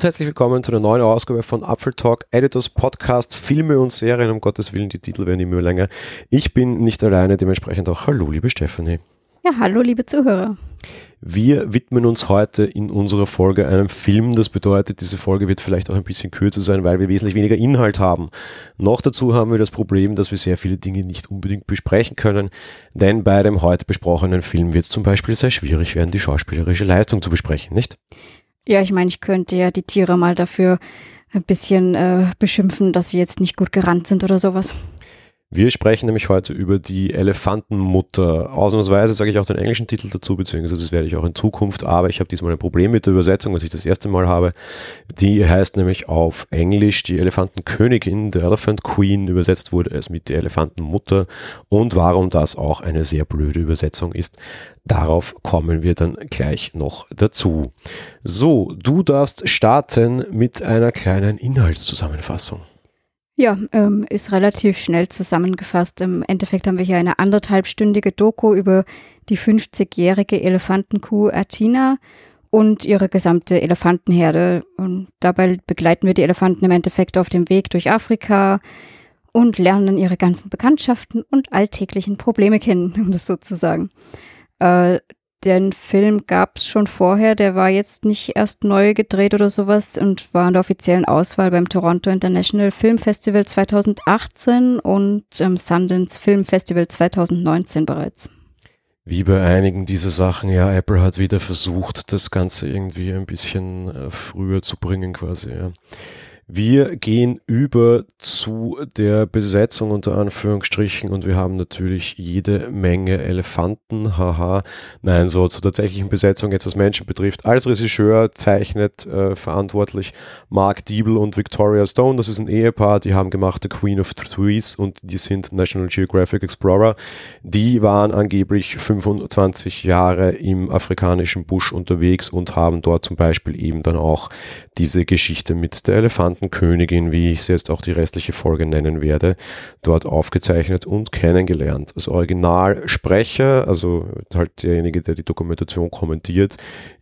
Und herzlich willkommen zu einer neuen Ausgabe von Apfel Talk, Editors Podcast, Filme und Serien. Um Gottes Willen, die Titel werden immer länger. Ich bin nicht alleine, dementsprechend auch Hallo, liebe Stefanie. Ja, hallo, liebe Zuhörer. Wir widmen uns heute in unserer Folge einem Film. Das bedeutet, diese Folge wird vielleicht auch ein bisschen kürzer sein, weil wir wesentlich weniger Inhalt haben. Noch dazu haben wir das Problem, dass wir sehr viele Dinge nicht unbedingt besprechen können, denn bei dem heute besprochenen Film wird es zum Beispiel sehr schwierig werden, die schauspielerische Leistung zu besprechen, nicht? Ja, ich meine, ich könnte ja die Tiere mal dafür ein bisschen äh, beschimpfen, dass sie jetzt nicht gut gerannt sind oder sowas. Wir sprechen nämlich heute über die Elefantenmutter. Ausnahmsweise sage ich auch den englischen Titel dazu, beziehungsweise das werde ich auch in Zukunft, aber ich habe diesmal ein Problem mit der Übersetzung, was ich das erste Mal habe. Die heißt nämlich auf Englisch die Elefantenkönigin, der Elephant Queen, übersetzt wurde es mit die Elefantenmutter und warum das auch eine sehr blöde Übersetzung ist. Darauf kommen wir dann gleich noch dazu. So, du darfst starten mit einer kleinen Inhaltszusammenfassung. Ja, ähm, ist relativ schnell zusammengefasst. Im Endeffekt haben wir hier eine anderthalbstündige Doku über die 50-jährige Elefantenkuh Athena und ihre gesamte Elefantenherde. Und dabei begleiten wir die Elefanten im Endeffekt auf dem Weg durch Afrika und lernen ihre ganzen Bekanntschaften und alltäglichen Probleme kennen, um das so zu sagen. Äh, den Film gab es schon vorher, der war jetzt nicht erst neu gedreht oder sowas und war in der offiziellen Auswahl beim Toronto International Film Festival 2018 und im Sundance Film Festival 2019 bereits. Wie bei einigen dieser Sachen, ja, Apple hat wieder versucht, das Ganze irgendwie ein bisschen äh, früher zu bringen quasi, ja. Wir gehen über zu der Besetzung unter Anführungsstrichen und wir haben natürlich jede Menge Elefanten, haha. Nein, so zur tatsächlichen Besetzung, jetzt was Menschen betrifft. Als Regisseur zeichnet äh, verantwortlich Mark Diebel und Victoria Stone. Das ist ein Ehepaar, die haben gemacht The Queen of Trees und die sind National Geographic Explorer. Die waren angeblich 25 Jahre im afrikanischen Busch unterwegs und haben dort zum Beispiel eben dann auch diese Geschichte mit der Elefantenkönigin, wie ich sie jetzt auch die restliche Folge nennen werde, dort aufgezeichnet und kennengelernt. Als Originalsprecher, also halt derjenige, der die Dokumentation kommentiert,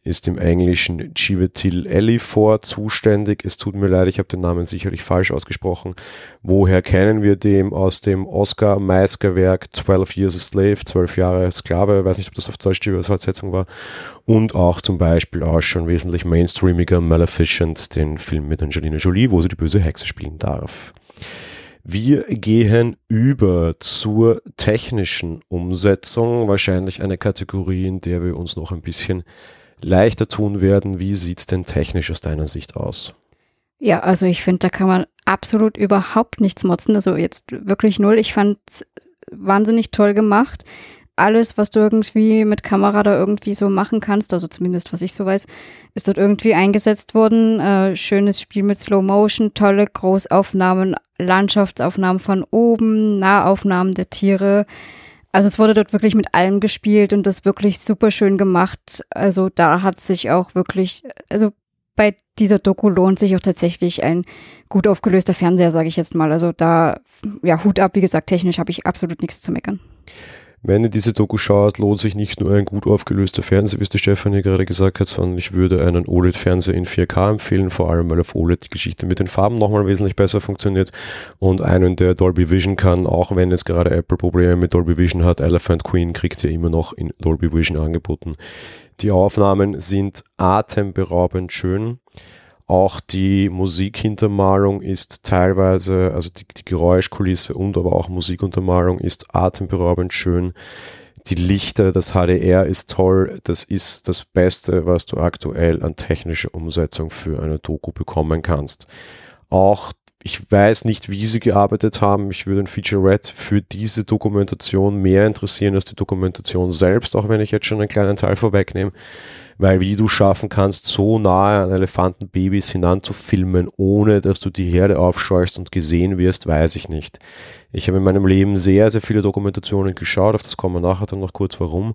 ist im Englischen Chiwetel Ejiofor zuständig. Es tut mir leid, ich habe den Namen sicherlich falsch ausgesprochen. Woher kennen wir den? Aus dem Oscar Meisker Werk 12 Years a Slave, 12 Jahre Sklave, weiß nicht, ob das auf Deutsch die Übersetzung war. Und auch zum Beispiel auch schon wesentlich mainstreamiger Maleficent, den Film mit Angelina Jolie, wo sie die böse Hexe spielen darf. Wir gehen über zur technischen Umsetzung, wahrscheinlich eine Kategorie, in der wir uns noch ein bisschen leichter tun werden. Wie sieht es denn technisch aus deiner Sicht aus? Ja, also ich finde, da kann man absolut überhaupt nichts motzen. Also jetzt wirklich null. Ich fand es wahnsinnig toll gemacht. Alles, was du irgendwie mit Kamera da irgendwie so machen kannst, also zumindest was ich so weiß, ist dort irgendwie eingesetzt worden. Äh, schönes Spiel mit Slow Motion, tolle Großaufnahmen, Landschaftsaufnahmen von oben, Nahaufnahmen der Tiere. Also es wurde dort wirklich mit allem gespielt und das wirklich super schön gemacht. Also da hat sich auch wirklich, also bei dieser Doku lohnt sich auch tatsächlich ein gut aufgelöster Fernseher, sage ich jetzt mal. Also da, ja, Hut ab, wie gesagt, technisch habe ich absolut nichts zu meckern. Wenn ihr diese Doku schaut, lohnt sich nicht nur ein gut aufgelöster Fernseher, wie es die Stefanie gerade gesagt hat, sondern ich würde einen OLED-Fernseher in 4K empfehlen, vor allem weil auf OLED die Geschichte mit den Farben nochmal wesentlich besser funktioniert und einen, der Dolby Vision kann, auch wenn jetzt gerade Apple Probleme mit Dolby Vision hat, Elephant Queen kriegt ihr immer noch in Dolby Vision angeboten. Die Aufnahmen sind atemberaubend schön. Auch die Musikhintermalung ist teilweise, also die, die Geräuschkulisse und aber auch Musikuntermalung ist atemberaubend schön. Die Lichter, das HDR ist toll. Das ist das Beste, was du aktuell an technischer Umsetzung für eine Doku bekommen kannst. Auch ich weiß nicht, wie sie gearbeitet haben. Ich würde ein Featurette für diese Dokumentation mehr interessieren als die Dokumentation selbst, auch wenn ich jetzt schon einen kleinen Teil vorwegnehme weil wie du schaffen kannst, so nahe an Elefantenbabys hinanzufilmen, ohne dass du die Herde aufscheuchst und gesehen wirst, weiß ich nicht. Ich habe in meinem Leben sehr, sehr viele Dokumentationen geschaut, auf das kommen wir nachher dann noch kurz warum.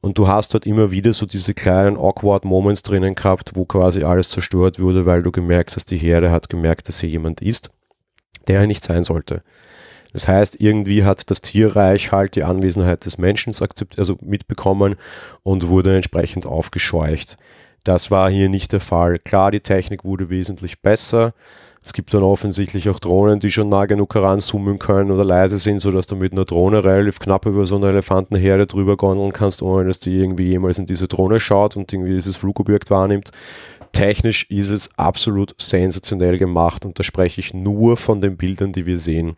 Und du hast dort immer wieder so diese kleinen awkward Moments drinnen gehabt, wo quasi alles zerstört wurde, weil du gemerkt hast, die Herde hat gemerkt, dass hier jemand ist, der nicht sein sollte. Das heißt, irgendwie hat das Tierreich halt die Anwesenheit des Menschen also mitbekommen und wurde entsprechend aufgescheucht. Das war hier nicht der Fall. Klar, die Technik wurde wesentlich besser. Es gibt dann offensichtlich auch Drohnen, die schon nah genug heranzoomen können oder leise sind, sodass du mit einer Drohne relativ knapp über so eine Elefantenherde drüber gondeln kannst, ohne dass die irgendwie jemals in diese Drohne schaut und irgendwie dieses Flugobjekt wahrnimmt. Technisch ist es absolut sensationell gemacht und da spreche ich nur von den Bildern, die wir sehen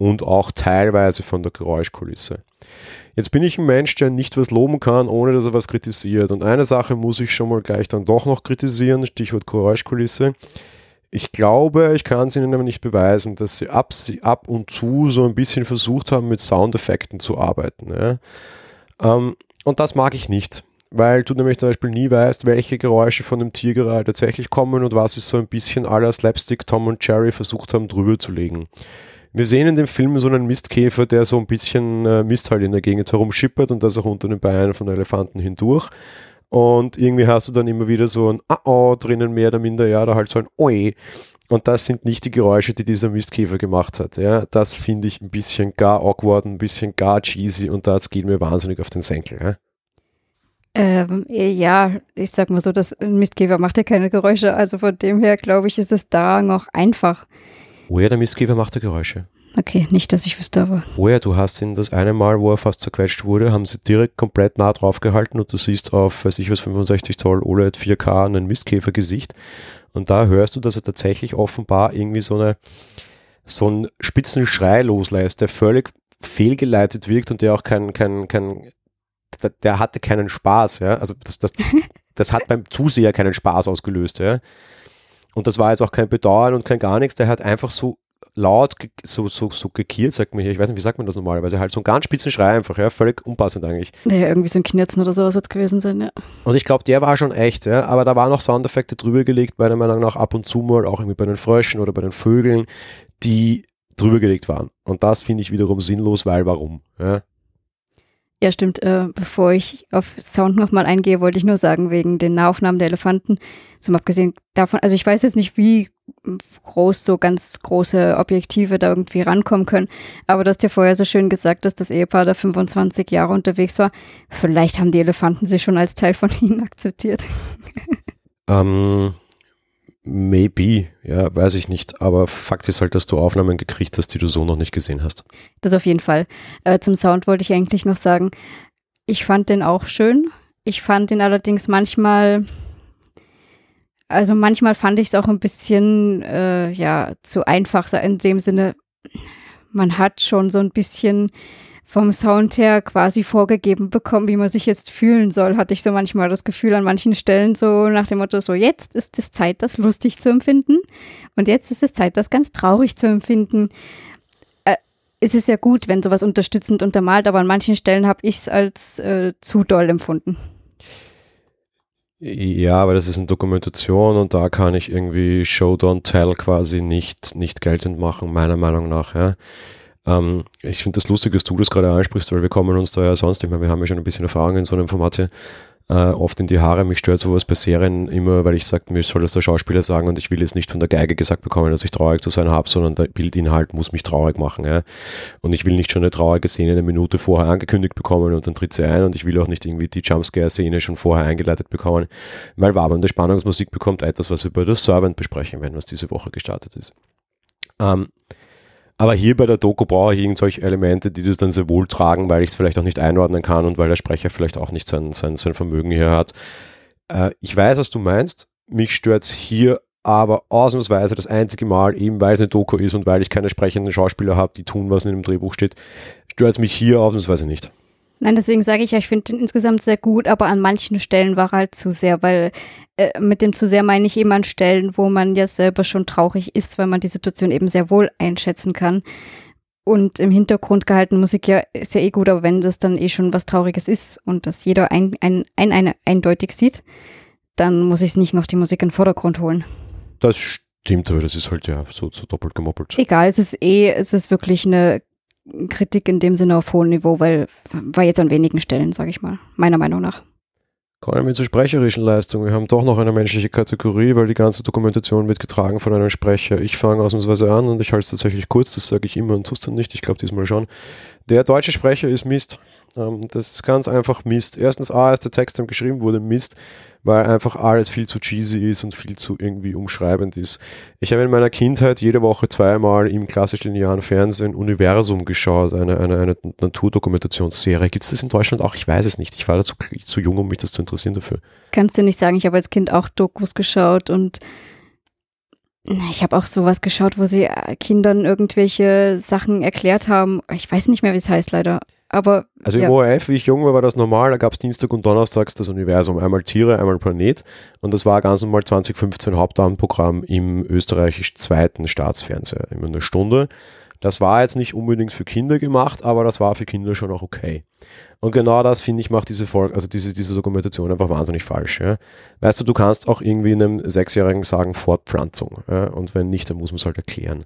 und auch teilweise von der Geräuschkulisse. Jetzt bin ich ein Mensch, der nicht was loben kann, ohne dass er was kritisiert. Und eine Sache muss ich schon mal gleich dann doch noch kritisieren, Stichwort Geräuschkulisse. Ich glaube, ich kann es Ihnen aber nicht beweisen, dass sie ab, ab und zu so ein bisschen versucht haben, mit Soundeffekten zu arbeiten. Ja. Ähm, und das mag ich nicht, weil du nämlich zum Beispiel nie weißt, welche Geräusche von dem Tier gerade tatsächlich kommen und was ist so ein bisschen aller Slapstick Tom und Jerry versucht haben, drüber zu legen. Wir sehen in dem Film so einen Mistkäfer, der so ein bisschen äh, Mist halt in der Gegend herumschippert und das auch unter den Beinen von Elefanten hindurch. Und irgendwie hast du dann immer wieder so ein Ah-Oh drinnen, mehr oder minder, ja, oder halt so ein Oi. Und das sind nicht die Geräusche, die dieser Mistkäfer gemacht hat. Ja, das finde ich ein bisschen gar awkward, ein bisschen gar cheesy und das geht mir wahnsinnig auf den Senkel. Ja? Ähm, ja, ich sag mal so, das Mistkäfer macht ja keine Geräusche, also von dem her glaube ich, ist es da noch einfach. Oh ja, der Mistkäfer macht ja Geräusche. Okay, nicht, dass ich wüsste, aber. Oh ja, du hast ihn das eine Mal, wo er fast zerquetscht wurde, haben sie direkt komplett nah drauf gehalten und du siehst auf, weiß ich was, 65 Zoll OLED 4K einen Mistkäfergesicht. Und da hörst du, dass er tatsächlich offenbar irgendwie so eine, so einen spitzen Schrei loslässt, der völlig fehlgeleitet wirkt und der auch kein, kein, kein, der hatte keinen Spaß, ja. Also das, das, das hat beim Zuseher keinen Spaß ausgelöst, ja. Und das war jetzt auch kein Bedauern und kein gar nichts, der hat einfach so laut, so, so, so gekiert, sagt man hier. Ich weiß nicht, wie sagt man das normalerweise? Halt so einen ganz spitzen Schrei einfach, ja, völlig unpassend eigentlich. Ja, irgendwie so ein Knirzen oder sowas hat es gewesen sein, ja. Und ich glaube, der war schon echt, ja, aber da waren noch Soundeffekte drüber gelegt, meiner Meinung nach ab und zu mal, auch irgendwie bei den Fröschen oder bei den Vögeln, die drüber gelegt waren. Und das finde ich wiederum sinnlos, weil warum, ja. Ja, stimmt. Äh, bevor ich auf Sound nochmal eingehe, wollte ich nur sagen, wegen den Nahaufnahmen der Elefanten, zum abgesehen davon, also ich weiß jetzt nicht, wie groß so ganz große Objektive da irgendwie rankommen können, aber du hast ja vorher so schön gesagt, dass das Ehepaar da 25 Jahre unterwegs war. Vielleicht haben die Elefanten sich schon als Teil von ihnen akzeptiert. Ähm, Maybe, ja, weiß ich nicht. Aber Fakt ist halt, dass du Aufnahmen gekriegt hast, die du so noch nicht gesehen hast. Das auf jeden Fall. Äh, zum Sound wollte ich eigentlich noch sagen, ich fand den auch schön. Ich fand ihn allerdings manchmal, also manchmal fand ich es auch ein bisschen, äh, ja, zu einfach in dem Sinne, man hat schon so ein bisschen vom Sound her quasi vorgegeben bekommen, wie man sich jetzt fühlen soll, hatte ich so manchmal das Gefühl an manchen Stellen so nach dem Motto, so jetzt ist es Zeit, das lustig zu empfinden und jetzt ist es Zeit, das ganz traurig zu empfinden. Äh, es ist ja gut, wenn sowas unterstützend untermalt, aber an manchen Stellen habe ich es als äh, zu doll empfunden. Ja, aber das ist eine Dokumentation und da kann ich irgendwie Show Don't Tell quasi nicht, nicht geltend machen, meiner Meinung nach. Ja. Ähm, ich finde das lustig, dass du das gerade ansprichst, weil wir kommen uns da ja sonst, ich meine, wir haben ja schon ein bisschen Erfahrung in so einem Format hier, äh, oft in die Haare. Mich stört sowas bei Serien immer, weil ich sage, mir soll das der Schauspieler sagen und ich will jetzt nicht von der Geige gesagt bekommen, dass ich traurig zu sein habe, sondern der Bildinhalt muss mich traurig machen. Ja? Und ich will nicht schon eine traurige Szene eine Minute vorher angekündigt bekommen und dann tritt sie ein und ich will auch nicht irgendwie die Jumpscare-Szene schon vorher eingeleitet bekommen, weil wabernde Spannungsmusik bekommt etwas, was wir bei der Servant besprechen werden, was diese Woche gestartet ist. Ähm, aber hier bei der Doku brauche ich irgendwelche Elemente, die das dann sehr wohl tragen, weil ich es vielleicht auch nicht einordnen kann und weil der Sprecher vielleicht auch nicht sein, sein, sein Vermögen hier hat. Äh, ich weiß, was du meinst. Mich stört es hier aber ausnahmsweise das einzige Mal, eben weil es eine Doku ist und weil ich keine sprechenden Schauspieler habe, die tun, was in dem Drehbuch steht, stört es mich hier ausnahmsweise nicht. Nein, deswegen sage ich ja, ich finde den insgesamt sehr gut, aber an manchen Stellen war er halt zu sehr, weil äh, mit dem zu sehr meine ich eben an Stellen, wo man ja selber schon traurig ist, weil man die Situation eben sehr wohl einschätzen kann. Und im Hintergrund gehalten Musik ja ist ja eh gut, aber wenn das dann eh schon was Trauriges ist und das jeder ein, ein, ein, ein eindeutig sieht, dann muss ich nicht noch die Musik in den Vordergrund holen. Das stimmt, aber das ist halt ja so, so doppelt gemoppelt. Egal, es ist eh, es ist wirklich eine Kritik in dem Sinne auf hohem Niveau, weil war jetzt an wenigen Stellen, sage ich mal, meiner Meinung nach. Kommen wir zur sprecherischen Leistung. Wir haben doch noch eine menschliche Kategorie, weil die ganze Dokumentation wird getragen von einem Sprecher. Ich fange ausnahmsweise an und ich halte es tatsächlich kurz, das sage ich immer und tust dann nicht, ich glaube diesmal schon. Der deutsche Sprecher ist Mist. Ähm, das ist ganz einfach Mist. Erstens, A, als der Text dann geschrieben wurde, Mist, weil einfach alles viel zu cheesy ist und viel zu irgendwie umschreibend ist. Ich habe in meiner Kindheit jede Woche zweimal im klassisch linearen Fernsehen Universum geschaut, eine, eine, eine Naturdokumentationsserie. Gibt es das in Deutschland auch? Ich weiß es nicht. Ich war da zu, zu jung, um mich das zu interessieren dafür. Kannst du nicht sagen, ich habe als Kind auch Dokus geschaut und ich habe auch sowas geschaut, wo sie äh, Kindern irgendwelche Sachen erklärt haben. Ich weiß nicht mehr, wie es heißt, leider. Aber, also im ja. ORF, wie ich jung war, war das normal. Da gab es Dienstag und Donnerstags das Universum. Einmal Tiere, einmal Planet. Und das war ganz normal 2015 Hauptabendprogramm im österreichisch zweiten Staatsfernseher. Immer eine Stunde. Das war jetzt nicht unbedingt für Kinder gemacht, aber das war für Kinder schon auch okay. Und genau das, finde ich, macht diese Folge, also diese, diese Dokumentation einfach wahnsinnig falsch. Ja? Weißt du, du kannst auch irgendwie einem Sechsjährigen sagen, Fortpflanzung. Ja? Und wenn nicht, dann muss man es halt erklären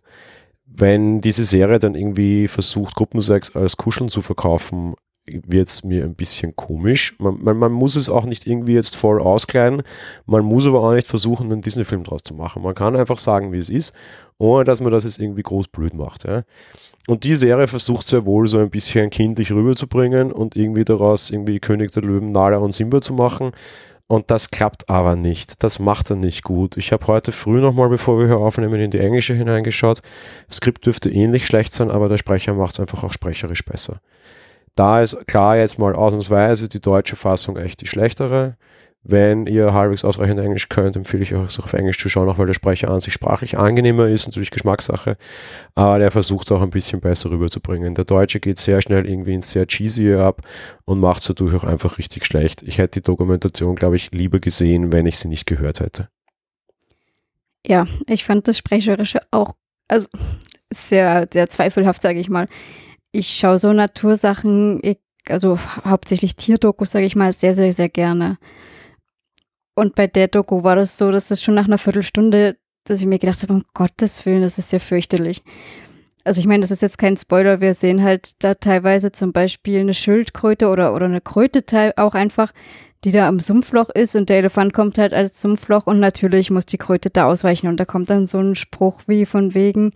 wenn diese Serie dann irgendwie versucht, Gruppensex als Kuscheln zu verkaufen, wird es mir ein bisschen komisch. Man, man, man, muss es auch nicht irgendwie jetzt voll auskleiden. Man muss aber auch nicht versuchen, einen Disney-Film draus zu machen. Man kann einfach sagen, wie es ist, ohne dass man das jetzt irgendwie groß blöd macht. Ja. Und die Serie versucht sehr wohl so ein bisschen kindlich rüberzubringen und irgendwie daraus irgendwie König der Löwen, Nala und Simba zu machen. Und das klappt aber nicht. Das macht er nicht gut. Ich habe heute früh nochmal, bevor wir hier aufnehmen, in die englische hineingeschaut. Das Skript dürfte ähnlich schlecht sein, aber der Sprecher macht es einfach auch sprecherisch besser. Da ist klar jetzt mal ausnahmsweise die deutsche Fassung echt die schlechtere. Wenn ihr halbwegs ausreichend Englisch könnt, empfehle ich euch auch auf Englisch zu schauen, auch weil der Sprecher an sich sprachlich angenehmer ist, natürlich Geschmackssache, aber der versucht es auch ein bisschen besser rüberzubringen. Der Deutsche geht sehr schnell irgendwie ins sehr cheesy ab und macht es dadurch auch einfach richtig schlecht. Ich hätte die Dokumentation, glaube ich, lieber gesehen, wenn ich sie nicht gehört hätte. Ja, ich fand das Sprecherische auch, also sehr, sehr zweifelhaft, sage ich mal. Ich schaue so Natursachen, also hauptsächlich Tierdokus, sage ich mal, sehr, sehr, sehr gerne. Und bei der Doku war das so, dass das schon nach einer Viertelstunde, dass ich mir gedacht habe, um Gottes Willen, das ist ja fürchterlich. Also ich meine, das ist jetzt kein Spoiler, wir sehen halt da teilweise zum Beispiel eine Schildkröte oder, oder eine Kröte auch einfach, die da am Sumpfloch ist und der Elefant kommt halt als Sumpfloch und natürlich muss die Kröte da ausweichen und da kommt dann so ein Spruch wie von wegen,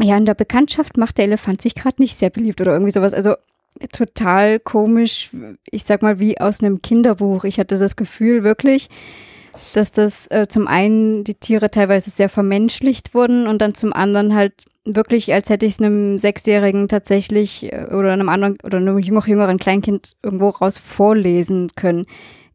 ja, in der Bekanntschaft macht der Elefant sich gerade nicht sehr beliebt oder irgendwie sowas. Also total komisch, ich sag mal, wie aus einem Kinderbuch. Ich hatte das Gefühl wirklich, dass das äh, zum einen die Tiere teilweise sehr vermenschlicht wurden und dann zum anderen halt wirklich, als hätte ich es einem Sechsjährigen tatsächlich äh, oder einem anderen oder einem noch jüngeren Kleinkind irgendwo raus vorlesen können.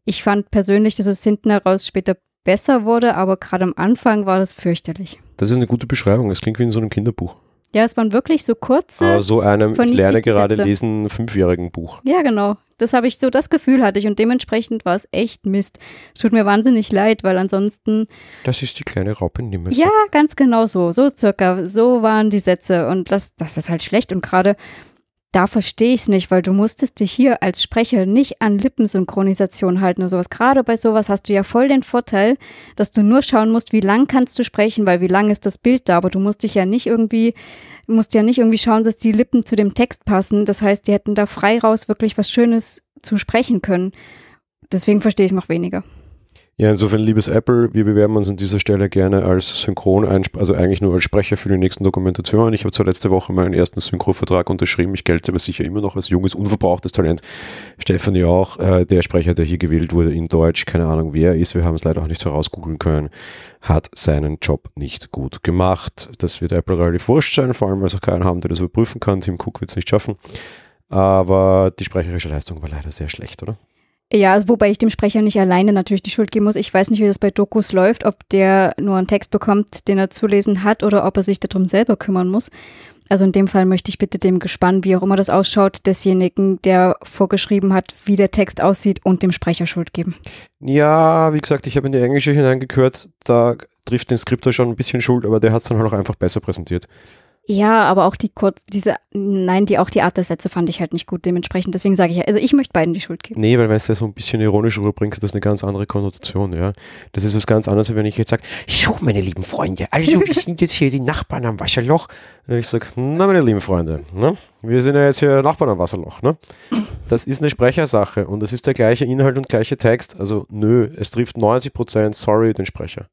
Ich fand persönlich, dass es hinten heraus später besser wurde, aber gerade am Anfang war das fürchterlich. Das ist eine gute Beschreibung. Es klingt wie in so einem Kinderbuch. Ja, es waren wirklich so kurze. Aber so einem, ich lerne gerade lesen, fünfjährigen Buch. Ja, genau. Das habe ich so, das Gefühl hatte ich und dementsprechend war es echt Mist. Tut mir wahnsinnig leid, weil ansonsten. Das ist die kleine Raupe Nimmersatt. Ja, ganz genau so. So circa. So waren die Sätze und das, das ist halt schlecht und gerade da verstehe ich es nicht, weil du musstest dich hier als Sprecher nicht an Lippensynchronisation halten oder sowas. Gerade bei sowas hast du ja voll den Vorteil, dass du nur schauen musst, wie lang kannst du sprechen, weil wie lang ist das Bild da, aber du musst dich ja nicht irgendwie, musst ja nicht irgendwie schauen, dass die Lippen zu dem Text passen. Das heißt, die hätten da frei raus wirklich was Schönes zu sprechen können. Deswegen verstehe ich es noch weniger. Ja, insofern, liebes Apple, wir bewerben uns an dieser Stelle gerne als Synchron, also eigentlich nur als Sprecher für die nächsten Dokumentationen. Ich habe zwar letzte Woche meinen ersten Synchrovertrag unterschrieben, ich gelte aber sicher immer noch als junges, unverbrauchtes Talent. Stefanie auch, äh, der Sprecher, der hier gewählt wurde in Deutsch, keine Ahnung wer er ist, wir haben es leider auch nicht herausgoogeln können, hat seinen Job nicht gut gemacht. Das wird Apple relativ wurscht sein, vor allem weil sie auch keinen haben, der das überprüfen kann. Tim Cook wird es nicht schaffen. Aber die sprecherische Leistung war leider sehr schlecht, oder? Ja, wobei ich dem Sprecher nicht alleine natürlich die Schuld geben muss. Ich weiß nicht, wie das bei Dokus läuft, ob der nur einen Text bekommt, den er zu lesen hat oder ob er sich darum selber kümmern muss. Also in dem Fall möchte ich bitte dem Gespann, wie auch immer das ausschaut, desjenigen, der vorgeschrieben hat, wie der Text aussieht und dem Sprecher Schuld geben. Ja, wie gesagt, ich habe in die englische hineingehört, da trifft den Skriptor schon ein bisschen Schuld, aber der hat es dann halt auch einfach besser präsentiert. Ja, aber auch die kurz, diese, nein, die auch die Art der Sätze fand ich halt nicht gut. Dementsprechend, deswegen sage ich, also ich möchte beiden die Schuld geben. Nee, weil wenn es ja so ein bisschen ironisch rüberbringt, hat das eine ganz andere Konnotation, ja. Das ist was ganz anderes, wenn ich jetzt sage, so, meine lieben Freunde, also wir sind jetzt hier die Nachbarn am Wasserloch. Und ich sage, na, meine lieben Freunde, ne? wir sind ja jetzt hier Nachbarn am Wasserloch, ne? Das ist eine Sprechersache und das ist der gleiche Inhalt und gleiche Text. Also, nö, es trifft 90 Prozent, sorry, den Sprecher.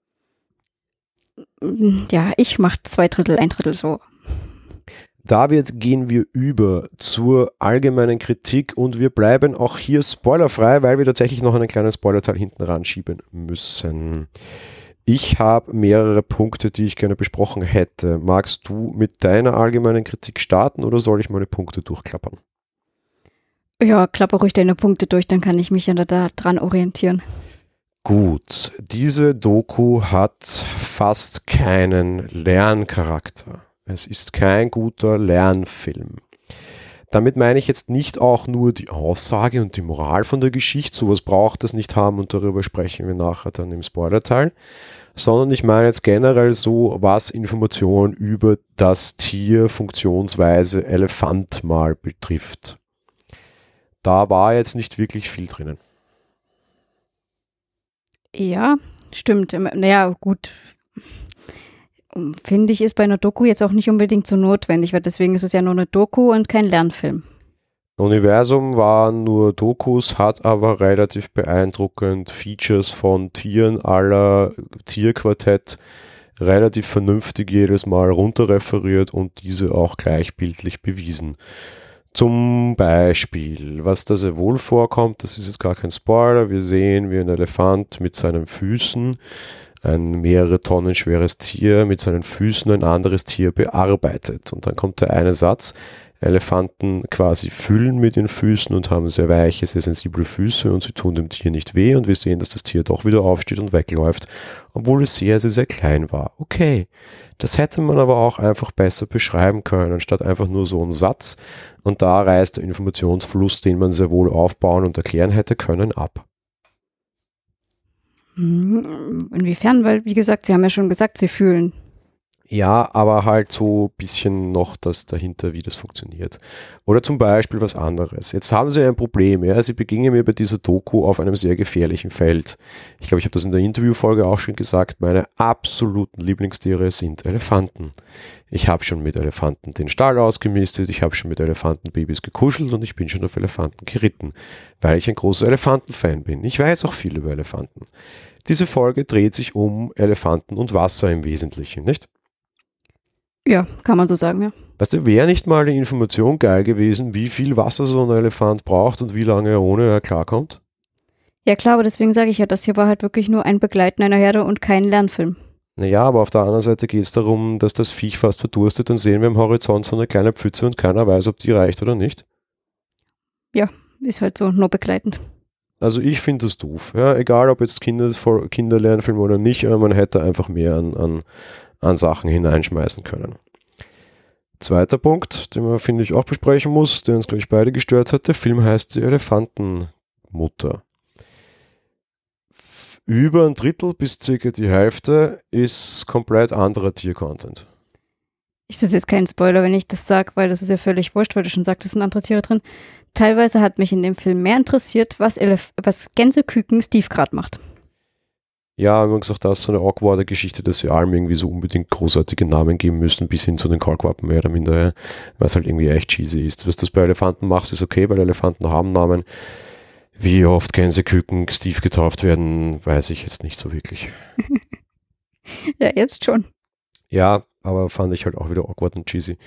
Ja, ich mache zwei Drittel, ein Drittel so David, gehen wir über zur allgemeinen Kritik und wir bleiben auch hier spoilerfrei, weil wir tatsächlich noch einen kleinen Spoilerteil hinten ranschieben müssen. Ich habe mehrere Punkte, die ich gerne besprochen hätte. Magst du mit deiner allgemeinen Kritik starten oder soll ich meine Punkte durchklappern? Ja, klappe ruhig deine Punkte durch, dann kann ich mich ja da dran orientieren. Gut, diese Doku hat fast keinen Lerncharakter. Es ist kein guter Lernfilm. Damit meine ich jetzt nicht auch nur die Aussage und die Moral von der Geschichte, sowas braucht es nicht haben und darüber sprechen wir nachher dann im Spoilerteil, sondern ich meine jetzt generell so, was Informationen über das Tier Funktionsweise Elefant mal betrifft. Da war jetzt nicht wirklich viel drinnen. Ja, stimmt. Naja, gut, finde ich, ist bei einer Doku jetzt auch nicht unbedingt so notwendig, weil deswegen ist es ja nur eine Doku und kein Lernfilm. Universum waren nur Dokus, hat aber relativ beeindruckend Features von Tieren aller Tierquartett relativ vernünftig jedes Mal runterreferiert und diese auch gleichbildlich bewiesen. Zum Beispiel, was da sehr wohl vorkommt, das ist jetzt gar kein Spoiler, wir sehen, wie ein Elefant mit seinen Füßen ein mehrere Tonnen schweres Tier mit seinen Füßen ein anderes Tier bearbeitet. Und dann kommt der eine Satz, Elefanten quasi füllen mit den Füßen und haben sehr weiche, sehr sensible Füße und sie tun dem Tier nicht weh und wir sehen, dass das Tier doch wieder aufsteht und wegläuft, obwohl es sehr, sehr, sehr klein war. Okay, das hätte man aber auch einfach besser beschreiben können, anstatt einfach nur so einen Satz und da reißt der Informationsfluss, den man sehr wohl aufbauen und erklären hätte können, ab. Hm, inwiefern? Weil, wie gesagt, Sie haben ja schon gesagt, Sie fühlen. Ja, aber halt so ein bisschen noch das dahinter, wie das funktioniert. Oder zum Beispiel was anderes. Jetzt haben Sie ein Problem. Ja? Sie begingen mir bei dieser Doku auf einem sehr gefährlichen Feld. Ich glaube, ich habe das in der Interviewfolge auch schon gesagt. Meine absoluten Lieblingstiere sind Elefanten. Ich habe schon mit Elefanten den Stall ausgemistet, ich habe schon mit Elefantenbabys gekuschelt und ich bin schon auf Elefanten geritten, weil ich ein großer Elefantenfan bin. Ich weiß auch viel über Elefanten. Diese Folge dreht sich um Elefanten und Wasser im Wesentlichen, nicht? Ja, kann man so sagen, ja. Weißt du, wäre nicht mal die Information geil gewesen, wie viel Wasser so ein Elefant braucht und wie lange er ohne er klarkommt? Ja klar, aber deswegen sage ich ja, das hier war halt wirklich nur ein Begleiten einer Herde und kein Lernfilm. Naja, aber auf der anderen Seite geht es darum, dass das Viech fast verdurstet und sehen wir am Horizont so eine kleine Pfütze und keiner weiß, ob die reicht oder nicht. Ja, ist halt so, nur begleitend. Also ich finde das doof. Ja, egal ob jetzt Kinder, Kinderlernfilm oder nicht, man hätte einfach mehr an, an, an Sachen hineinschmeißen können. Zweiter Punkt, den man, finde ich, auch besprechen muss, der uns, glaube ich, beide gestört hat, der Film heißt Die Elefantenmutter. Über ein Drittel bis circa die Hälfte ist komplett anderer Tiercontent. Ist jetzt kein Spoiler, wenn ich das sage, weil das ist ja völlig wurscht, weil du schon sagst, es sind andere Tiere drin. Teilweise hat mich in dem Film mehr interessiert, was, Elef was Gänseküken Steve gerade macht. Ja, übrigens auch das so eine awkwarde Geschichte, dass sie allem irgendwie so unbedingt großartige Namen geben müssen, bis hin zu den Kalkwappen mehr oder minder, was halt irgendwie echt cheesy ist. Was das bei Elefanten macht, ist okay, weil Elefanten haben Namen. Wie oft Gänseküken Steve getauft werden, weiß ich jetzt nicht so wirklich. ja, jetzt schon. Ja, aber fand ich halt auch wieder awkward und cheesy.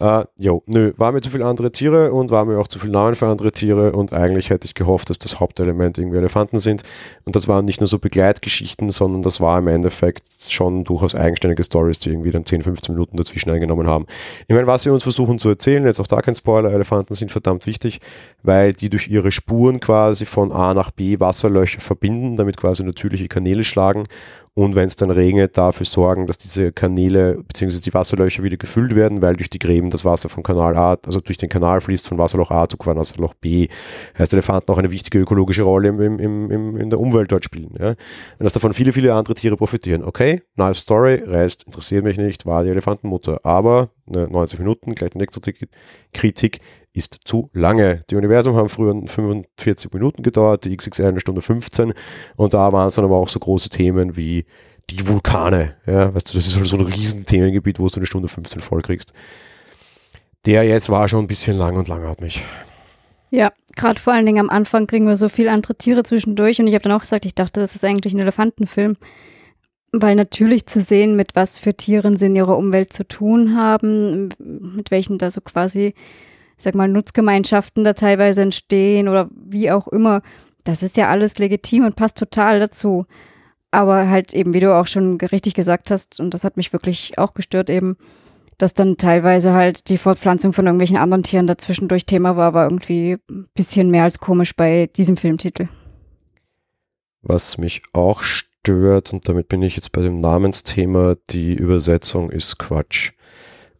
Uh, jo, nö, war mir zu viele andere Tiere und war mir auch zu viel Namen für andere Tiere und eigentlich hätte ich gehofft, dass das Hauptelement irgendwie Elefanten sind. Und das waren nicht nur so Begleitgeschichten, sondern das war im Endeffekt schon durchaus eigenständige Stories, die irgendwie dann 10, 15 Minuten dazwischen eingenommen haben. Ich meine, was sie uns versuchen zu erzählen, jetzt auch da kein Spoiler, Elefanten sind verdammt wichtig, weil die durch ihre Spuren quasi von A nach B Wasserlöcher verbinden, damit quasi natürliche Kanäle schlagen und wenn es dann regnet, dafür sorgen, dass diese Kanäle bzw. die Wasserlöcher wieder gefüllt werden, weil durch die Gräben das Wasser von Kanal A, also durch den Kanal fließt von Wasserloch A zu Wasserloch B. Heißt, Elefanten auch eine wichtige ökologische Rolle im, im, im, in der Umwelt dort spielen. Ja? Und dass davon viele, viele andere Tiere profitieren. Okay, nice Story, Rest interessiert mich nicht, war die Elefantenmutter. Aber ne, 90 Minuten, gleich die nächste Kritik, ist zu lange. Die Universum haben früher 45 Minuten gedauert, die XXL eine Stunde 15 und da waren es dann aber auch so große Themen wie die Vulkane. Ja, weißt du, das ist halt so ein riesen Themengebiet, wo du eine Stunde 15 voll kriegst. Der jetzt war schon ein bisschen lang und langatmig. Ja, gerade vor allen Dingen am Anfang kriegen wir so viele andere Tiere zwischendurch und ich habe dann auch gesagt, ich dachte, das ist eigentlich ein Elefantenfilm. weil natürlich zu sehen, mit was für Tieren sie in ihrer Umwelt zu tun haben, mit welchen da so quasi, ich sag mal, Nutzgemeinschaften da teilweise entstehen oder wie auch immer, das ist ja alles legitim und passt total dazu. Aber halt eben, wie du auch schon richtig gesagt hast, und das hat mich wirklich auch gestört eben, dass dann teilweise halt die Fortpflanzung von irgendwelchen anderen Tieren dazwischendurch Thema war, war irgendwie ein bisschen mehr als komisch bei diesem Filmtitel. Was mich auch stört, und damit bin ich jetzt bei dem Namensthema, die Übersetzung ist Quatsch.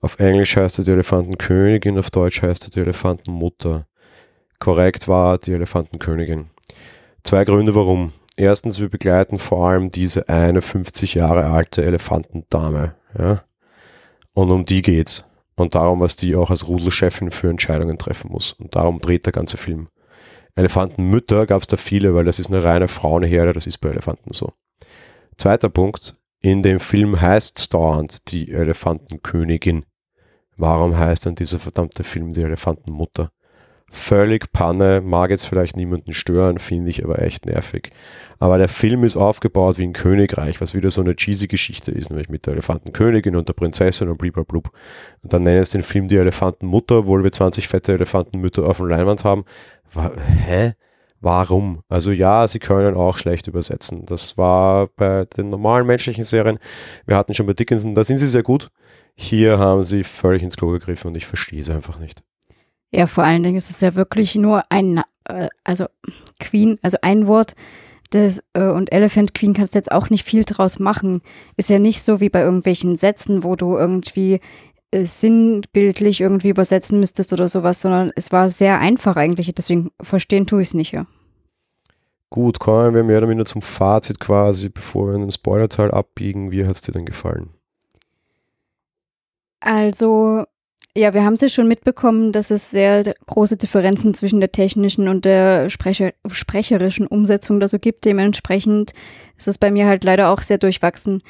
Auf Englisch heißt er die Elefantenkönigin, auf Deutsch heißt er die Elefantenmutter. Korrekt war die Elefantenkönigin. Zwei Gründe warum. Erstens, wir begleiten vor allem diese eine 50 Jahre alte Elefantendame. Ja? Und um die geht's. Und darum, was die auch als Rudelchefin für Entscheidungen treffen muss. Und darum dreht der ganze Film. Elefantenmütter gab es da viele, weil das ist eine reine Frauenherde, das ist bei Elefanten so. Zweiter Punkt, in dem Film heißt es dauernd die Elefantenkönigin. Warum heißt dann dieser verdammte Film die Elefantenmutter? Völlig Panne, mag jetzt vielleicht niemanden stören, finde ich aber echt nervig. Aber der Film ist aufgebaut wie ein Königreich, was wieder so eine cheesy Geschichte ist, nämlich mit der Elefantenkönigin und der Prinzessin und blub. Und dann nennen es den Film die Elefantenmutter, obwohl wir 20 fette Elefantenmütter auf dem Leinwand haben. Hä? Warum? Also ja, sie können auch schlecht übersetzen. Das war bei den normalen menschlichen Serien. Wir hatten schon bei Dickinson, da sind sie sehr gut. Hier haben sie völlig ins Klo gegriffen und ich verstehe es einfach nicht. Ja, vor allen Dingen ist es ja wirklich nur ein, äh, also Queen, also ein Wort. Das, äh, und Elephant Queen kannst du jetzt auch nicht viel draus machen. Ist ja nicht so wie bei irgendwelchen Sätzen, wo du irgendwie sinnbildlich irgendwie übersetzen müsstest oder sowas, sondern es war sehr einfach eigentlich. Deswegen verstehen tue ich es nicht, ja. Gut, kommen wir mehr oder minder zum Fazit quasi, bevor wir in den Spoilerteil abbiegen. Wie hat es dir denn gefallen? Also, ja, wir haben es ja schon mitbekommen, dass es sehr große Differenzen zwischen der technischen und der Sprecher, sprecherischen Umsetzung da so gibt. Dementsprechend ist es bei mir halt leider auch sehr durchwachsen.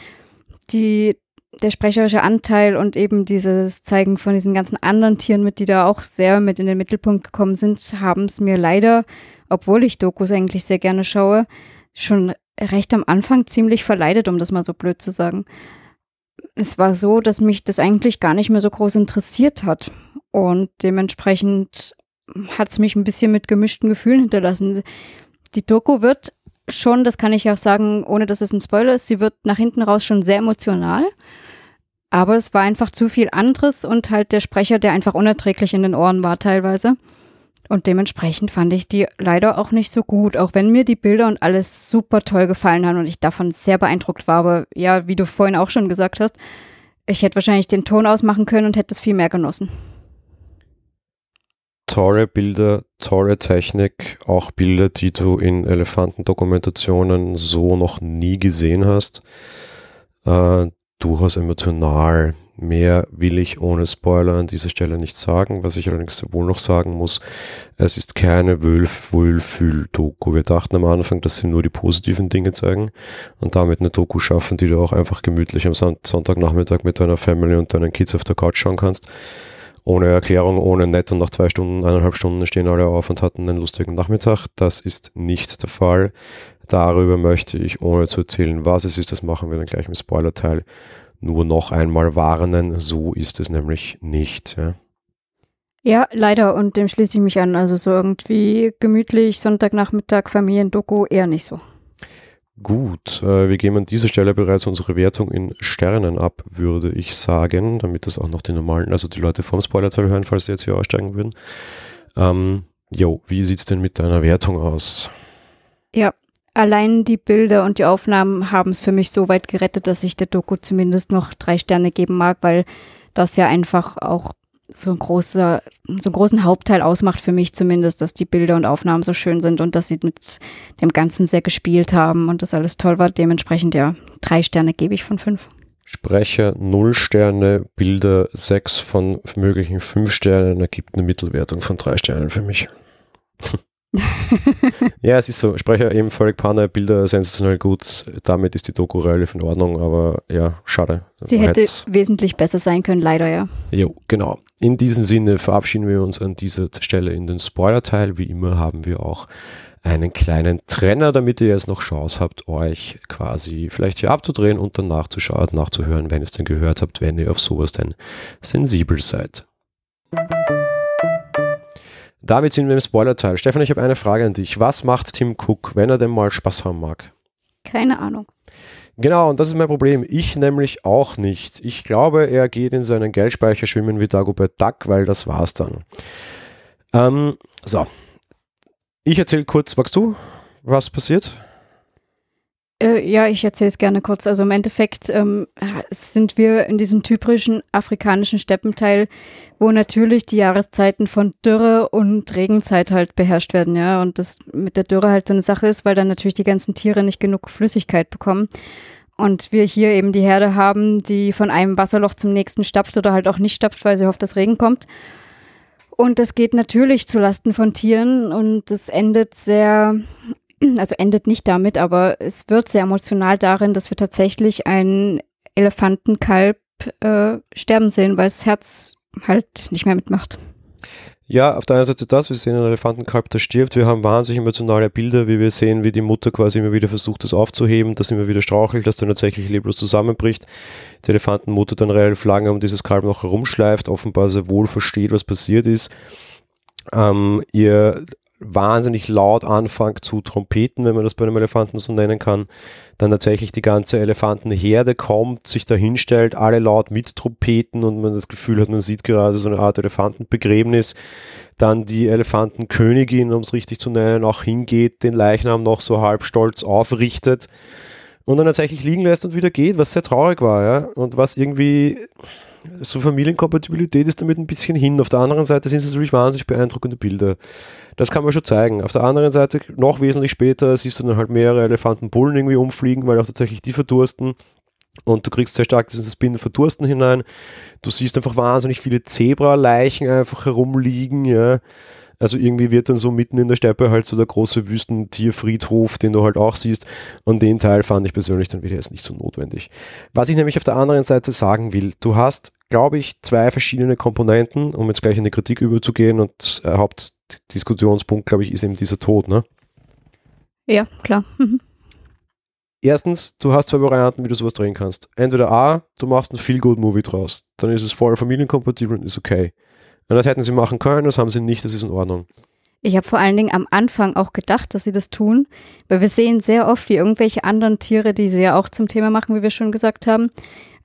Die der sprecherische Anteil und eben dieses Zeigen von diesen ganzen anderen Tieren mit, die da auch sehr mit in den Mittelpunkt gekommen sind, haben es mir leider, obwohl ich Dokus eigentlich sehr gerne schaue, schon recht am Anfang ziemlich verleidet, um das mal so blöd zu sagen. Es war so, dass mich das eigentlich gar nicht mehr so groß interessiert hat. Und dementsprechend hat es mich ein bisschen mit gemischten Gefühlen hinterlassen. Die Doku wird schon, das kann ich auch sagen, ohne dass es ein Spoiler ist, sie wird nach hinten raus schon sehr emotional. Aber es war einfach zu viel anderes und halt der Sprecher, der einfach unerträglich in den Ohren war teilweise. Und dementsprechend fand ich die leider auch nicht so gut, auch wenn mir die Bilder und alles super toll gefallen haben und ich davon sehr beeindruckt war. Aber ja, wie du vorhin auch schon gesagt hast, ich hätte wahrscheinlich den Ton ausmachen können und hätte es viel mehr genossen tolle Bilder, tolle Technik, auch Bilder, die du in Elefantendokumentationen so noch nie gesehen hast. Äh, durchaus emotional. Mehr will ich ohne Spoiler an dieser Stelle nicht sagen. Was ich allerdings wohl noch sagen muss, es ist keine Wohlfühl-Doku. Wir dachten am Anfang, dass sie nur die positiven Dinge zeigen und damit eine Doku schaffen, die du auch einfach gemütlich am Sonntagnachmittag mit deiner Family und deinen Kids auf der Couch schauen kannst ohne Erklärung, ohne Nett und nach zwei Stunden, eineinhalb Stunden stehen alle auf und hatten einen lustigen Nachmittag. Das ist nicht der Fall. Darüber möchte ich, ohne zu erzählen, was es ist, das machen wir dann gleich im Spoiler-Teil, nur noch einmal warnen. So ist es nämlich nicht. Ja. Ja, leider und dem schließe ich mich an. Also so irgendwie gemütlich Sonntagnachmittag Familiendoku eher nicht so. Gut, äh, wir geben an dieser Stelle bereits unsere Wertung in Sternen ab, würde ich sagen, damit das auch noch die normalen, also die Leute vom Spoilerteil hören, falls sie jetzt hier aussteigen würden. Ähm, jo, wie sieht es denn mit deiner Wertung aus? Ja, allein die Bilder und die Aufnahmen haben es für mich so weit gerettet, dass ich der Doku zumindest noch drei Sterne geben mag, weil das ja einfach auch so ein großer, so einen großen Hauptteil ausmacht für mich zumindest, dass die Bilder und Aufnahmen so schön sind und dass sie mit dem Ganzen sehr gespielt haben und das alles toll war. Dementsprechend ja, drei Sterne gebe ich von fünf. Sprecher null Sterne, Bilder sechs von möglichen fünf Sternen ergibt eine Mittelwertung von drei Sternen für mich. ja, es ist so. Sprecher eben völlig Panne, Bilder sensationell gut. Damit ist die Doku relativ in Ordnung, aber ja, schade. Sie hätte wesentlich besser sein können, leider, ja. Jo, genau. In diesem Sinne verabschieden wir uns an dieser Stelle in den Spoiler-Teil. Wie immer haben wir auch einen kleinen Trenner, damit ihr jetzt noch Chance habt, euch quasi vielleicht hier abzudrehen und dann nachzuschauen, nachzuhören, wenn ihr es denn gehört habt, wenn ihr auf sowas denn sensibel seid. Damit sind wir im Spoiler-Teil. Stefan, ich habe eine Frage an dich. Was macht Tim Cook, wenn er denn mal Spaß haben mag? Keine Ahnung. Genau, und das ist mein Problem. Ich nämlich auch nicht. Ich glaube, er geht in seinen Geldspeicher schwimmen wie Dagobert Duck, weil das war's dann. Ähm, so. Ich erzähle kurz, magst du, was passiert? Äh, ja, ich erzähle es gerne kurz. Also im Endeffekt ähm, sind wir in diesem typischen afrikanischen Steppenteil, wo natürlich die Jahreszeiten von Dürre und Regenzeit halt beherrscht werden, ja. Und das mit der Dürre halt so eine Sache ist, weil dann natürlich die ganzen Tiere nicht genug Flüssigkeit bekommen. Und wir hier eben die Herde haben, die von einem Wasserloch zum nächsten stapft oder halt auch nicht stapft, weil sie hofft, dass Regen kommt. Und das geht natürlich zu Lasten von Tieren und es endet sehr, also endet nicht damit, aber es wird sehr emotional darin, dass wir tatsächlich einen Elefantenkalb äh, sterben sehen, weil das Herz halt nicht mehr mitmacht. Ja, auf der einen Seite das, wir sehen einen Elefantenkalb, der stirbt. Wir haben wahnsinnig emotionale Bilder, wie wir sehen, wie die Mutter quasi immer wieder versucht, das aufzuheben, dass immer wieder strauchelt, dass dann tatsächlich leblos zusammenbricht. Die Elefantenmutter dann relativ lange um dieses Kalb noch herumschleift, offenbar sehr wohl versteht, was passiert ist. Ähm, ihr wahnsinnig laut anfängt zu trompeten, wenn man das bei einem Elefanten so nennen kann, dann tatsächlich die ganze Elefantenherde kommt, sich da hinstellt, alle laut mit Trompeten und man das Gefühl hat, man sieht gerade so eine Art Elefantenbegräbnis, dann die Elefantenkönigin, um es richtig zu nennen, auch hingeht, den Leichnam noch so halb stolz aufrichtet und dann tatsächlich liegen lässt und wieder geht, was sehr traurig war, ja, und was irgendwie so Familienkompatibilität ist damit ein bisschen hin. Auf der anderen Seite sind es natürlich wahnsinnig beeindruckende Bilder. Das kann man schon zeigen. Auf der anderen Seite, noch wesentlich später, siehst du dann halt mehrere Elefantenbullen irgendwie umfliegen, weil auch tatsächlich die verdursten. Und du kriegst sehr stark dieses Binnen verdursten hinein. Du siehst einfach wahnsinnig viele Zebraleichen einfach herumliegen, ja. Also irgendwie wird dann so mitten in der Steppe halt so der große Wüstentierfriedhof, den du halt auch siehst. Und den Teil fand ich persönlich dann wieder jetzt nicht so notwendig. Was ich nämlich auf der anderen Seite sagen will, du hast, glaube ich, zwei verschiedene Komponenten, um jetzt gleich in die Kritik überzugehen. Und äh, Hauptdiskussionspunkt, glaube ich, ist eben dieser Tod, ne? Ja, klar. Mhm. Erstens, du hast zwei Varianten, wie du sowas drehen kannst. Entweder A, du machst ein Feel-Good-Movie draus, dann ist es voll familienkompatibel und ist okay. Und das hätten sie machen können, das haben sie nicht, das ist in Ordnung. Ich habe vor allen Dingen am Anfang auch gedacht, dass sie das tun, weil wir sehen sehr oft, wie irgendwelche anderen Tiere, die sie ja auch zum Thema machen, wie wir schon gesagt haben,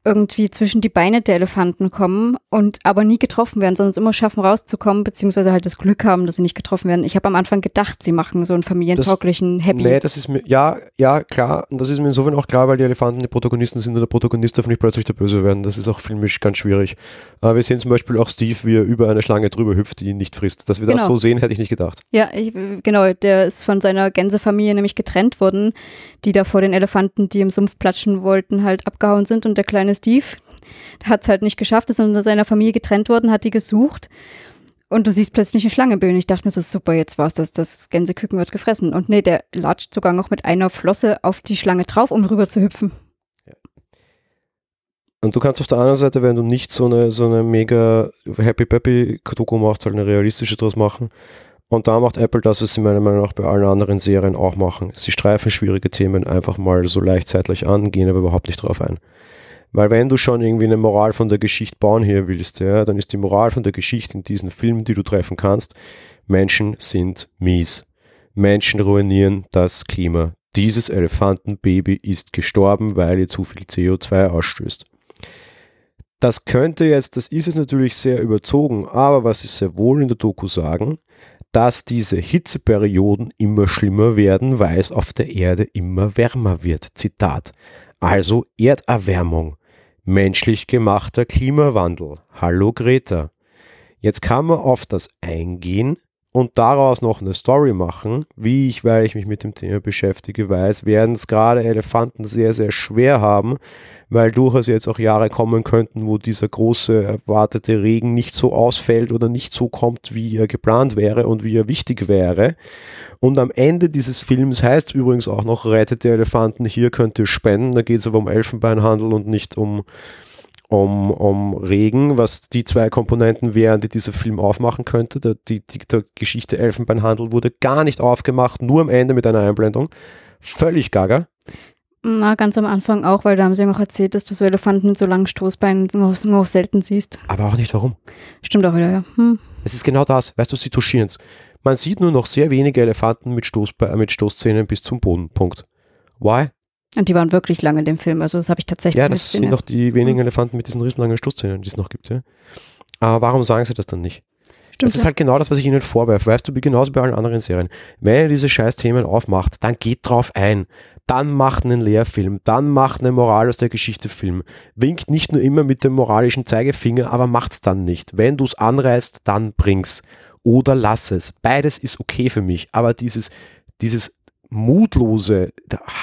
irgendwie zwischen die Beine der Elefanten kommen und aber nie getroffen werden, sondern es immer schaffen rauszukommen, beziehungsweise halt das Glück haben, dass sie nicht getroffen werden. Ich habe am Anfang gedacht, sie machen so einen familientauglichen das, Happy. Nee, das ist mir, ja, ja, klar. Und das ist mir insofern auch klar, weil die Elefanten die Protagonisten sind und der Protagonist darf nicht plötzlich der Böse werden. Das ist auch filmisch ganz schwierig. Aber wir sehen zum Beispiel auch Steve, wie er über eine Schlange drüber hüpft, die ihn nicht frisst. Dass wir genau. das so sehen, hätte ich nicht gedacht. Ja, ich, genau. Der ist von seiner Gänsefamilie nämlich getrennt worden, die da vor den Elefanten, die im Sumpf platschen wollten, halt abgehauen sind und der kleine Steve, hat es halt nicht geschafft, ist von seiner Familie getrennt worden, hat die gesucht. Und du siehst plötzlich eine Schlange bilden. Ich dachte mir so, super, jetzt war's das, das Gänseküken wird gefressen. Und nee, der latscht sogar noch mit einer Flosse auf die Schlange drauf, um rüber zu hüpfen. Und du kannst auf der anderen Seite, wenn du nicht so eine, so eine mega Happy Peppy Doku machst, halt eine realistische draus machen. Und da macht Apple das, was sie meiner Meinung nach bei allen anderen Serien auch machen. Sie streifen schwierige Themen einfach mal so leicht zeitlich an, gehen aber überhaupt nicht drauf ein. Weil wenn du schon irgendwie eine Moral von der Geschichte bauen hier willst, ja, dann ist die Moral von der Geschichte in diesen Filmen, die du treffen kannst, Menschen sind mies. Menschen ruinieren das Klima. Dieses Elefantenbaby ist gestorben, weil ihr zu viel CO2 ausstößt. Das könnte jetzt, das ist jetzt natürlich sehr überzogen, aber was sie sehr wohl in der Doku sagen, dass diese Hitzeperioden immer schlimmer werden, weil es auf der Erde immer wärmer wird. Zitat. Also Erderwärmung menschlich gemachter Klimawandel. Hallo Greta. Jetzt kann man auf das eingehen und daraus noch eine Story machen, wie ich, weil ich mich mit dem Thema beschäftige, weiß, werden es gerade Elefanten sehr, sehr schwer haben, weil durchaus jetzt auch Jahre kommen könnten, wo dieser große erwartete Regen nicht so ausfällt oder nicht so kommt, wie er geplant wäre und wie er wichtig wäre. Und am Ende dieses Films heißt es übrigens auch noch, rettet die Elefanten, hier könnt ihr spenden, da geht es aber um Elfenbeinhandel und nicht um um, um Regen, was die zwei Komponenten wären, die dieser Film aufmachen könnte. Der, die, die, der Geschichte Elfenbeinhandel wurde gar nicht aufgemacht, nur am Ende mit einer Einblendung. Völlig gaga. Na, ganz am Anfang auch, weil da haben sie noch erzählt, dass du so Elefanten mit so langen Stoßbeinen nur, nur selten siehst. Aber auch nicht warum. Stimmt auch wieder, ja. Hm. Es ist genau das, weißt du, sie touchieren es. Man sieht nur noch sehr wenige Elefanten mit, Stoßbe mit Stoßzähnen bis zum Boden. Punkt. Why? Und die waren wirklich lange in dem Film, also das habe ich tatsächlich Ja, das sind noch die wenigen Elefanten mit diesen riesenlangen Stoßzähnen, die es noch gibt, ja. Aber warum sagen sie das dann nicht? Stimmt, das ist ja. halt genau das, was ich ihnen vorwerfe. Weißt du, wie genauso bei allen anderen Serien. Wenn ihr diese scheiß Themen aufmacht, dann geht drauf ein. Dann macht einen Lehrfilm. Dann macht eine Moral aus der Geschichte Film. Winkt nicht nur immer mit dem moralischen Zeigefinger, aber macht's dann nicht. Wenn du's anreißt, dann bring's. Oder lass es. Beides ist okay für mich. Aber dieses, dieses mutlose,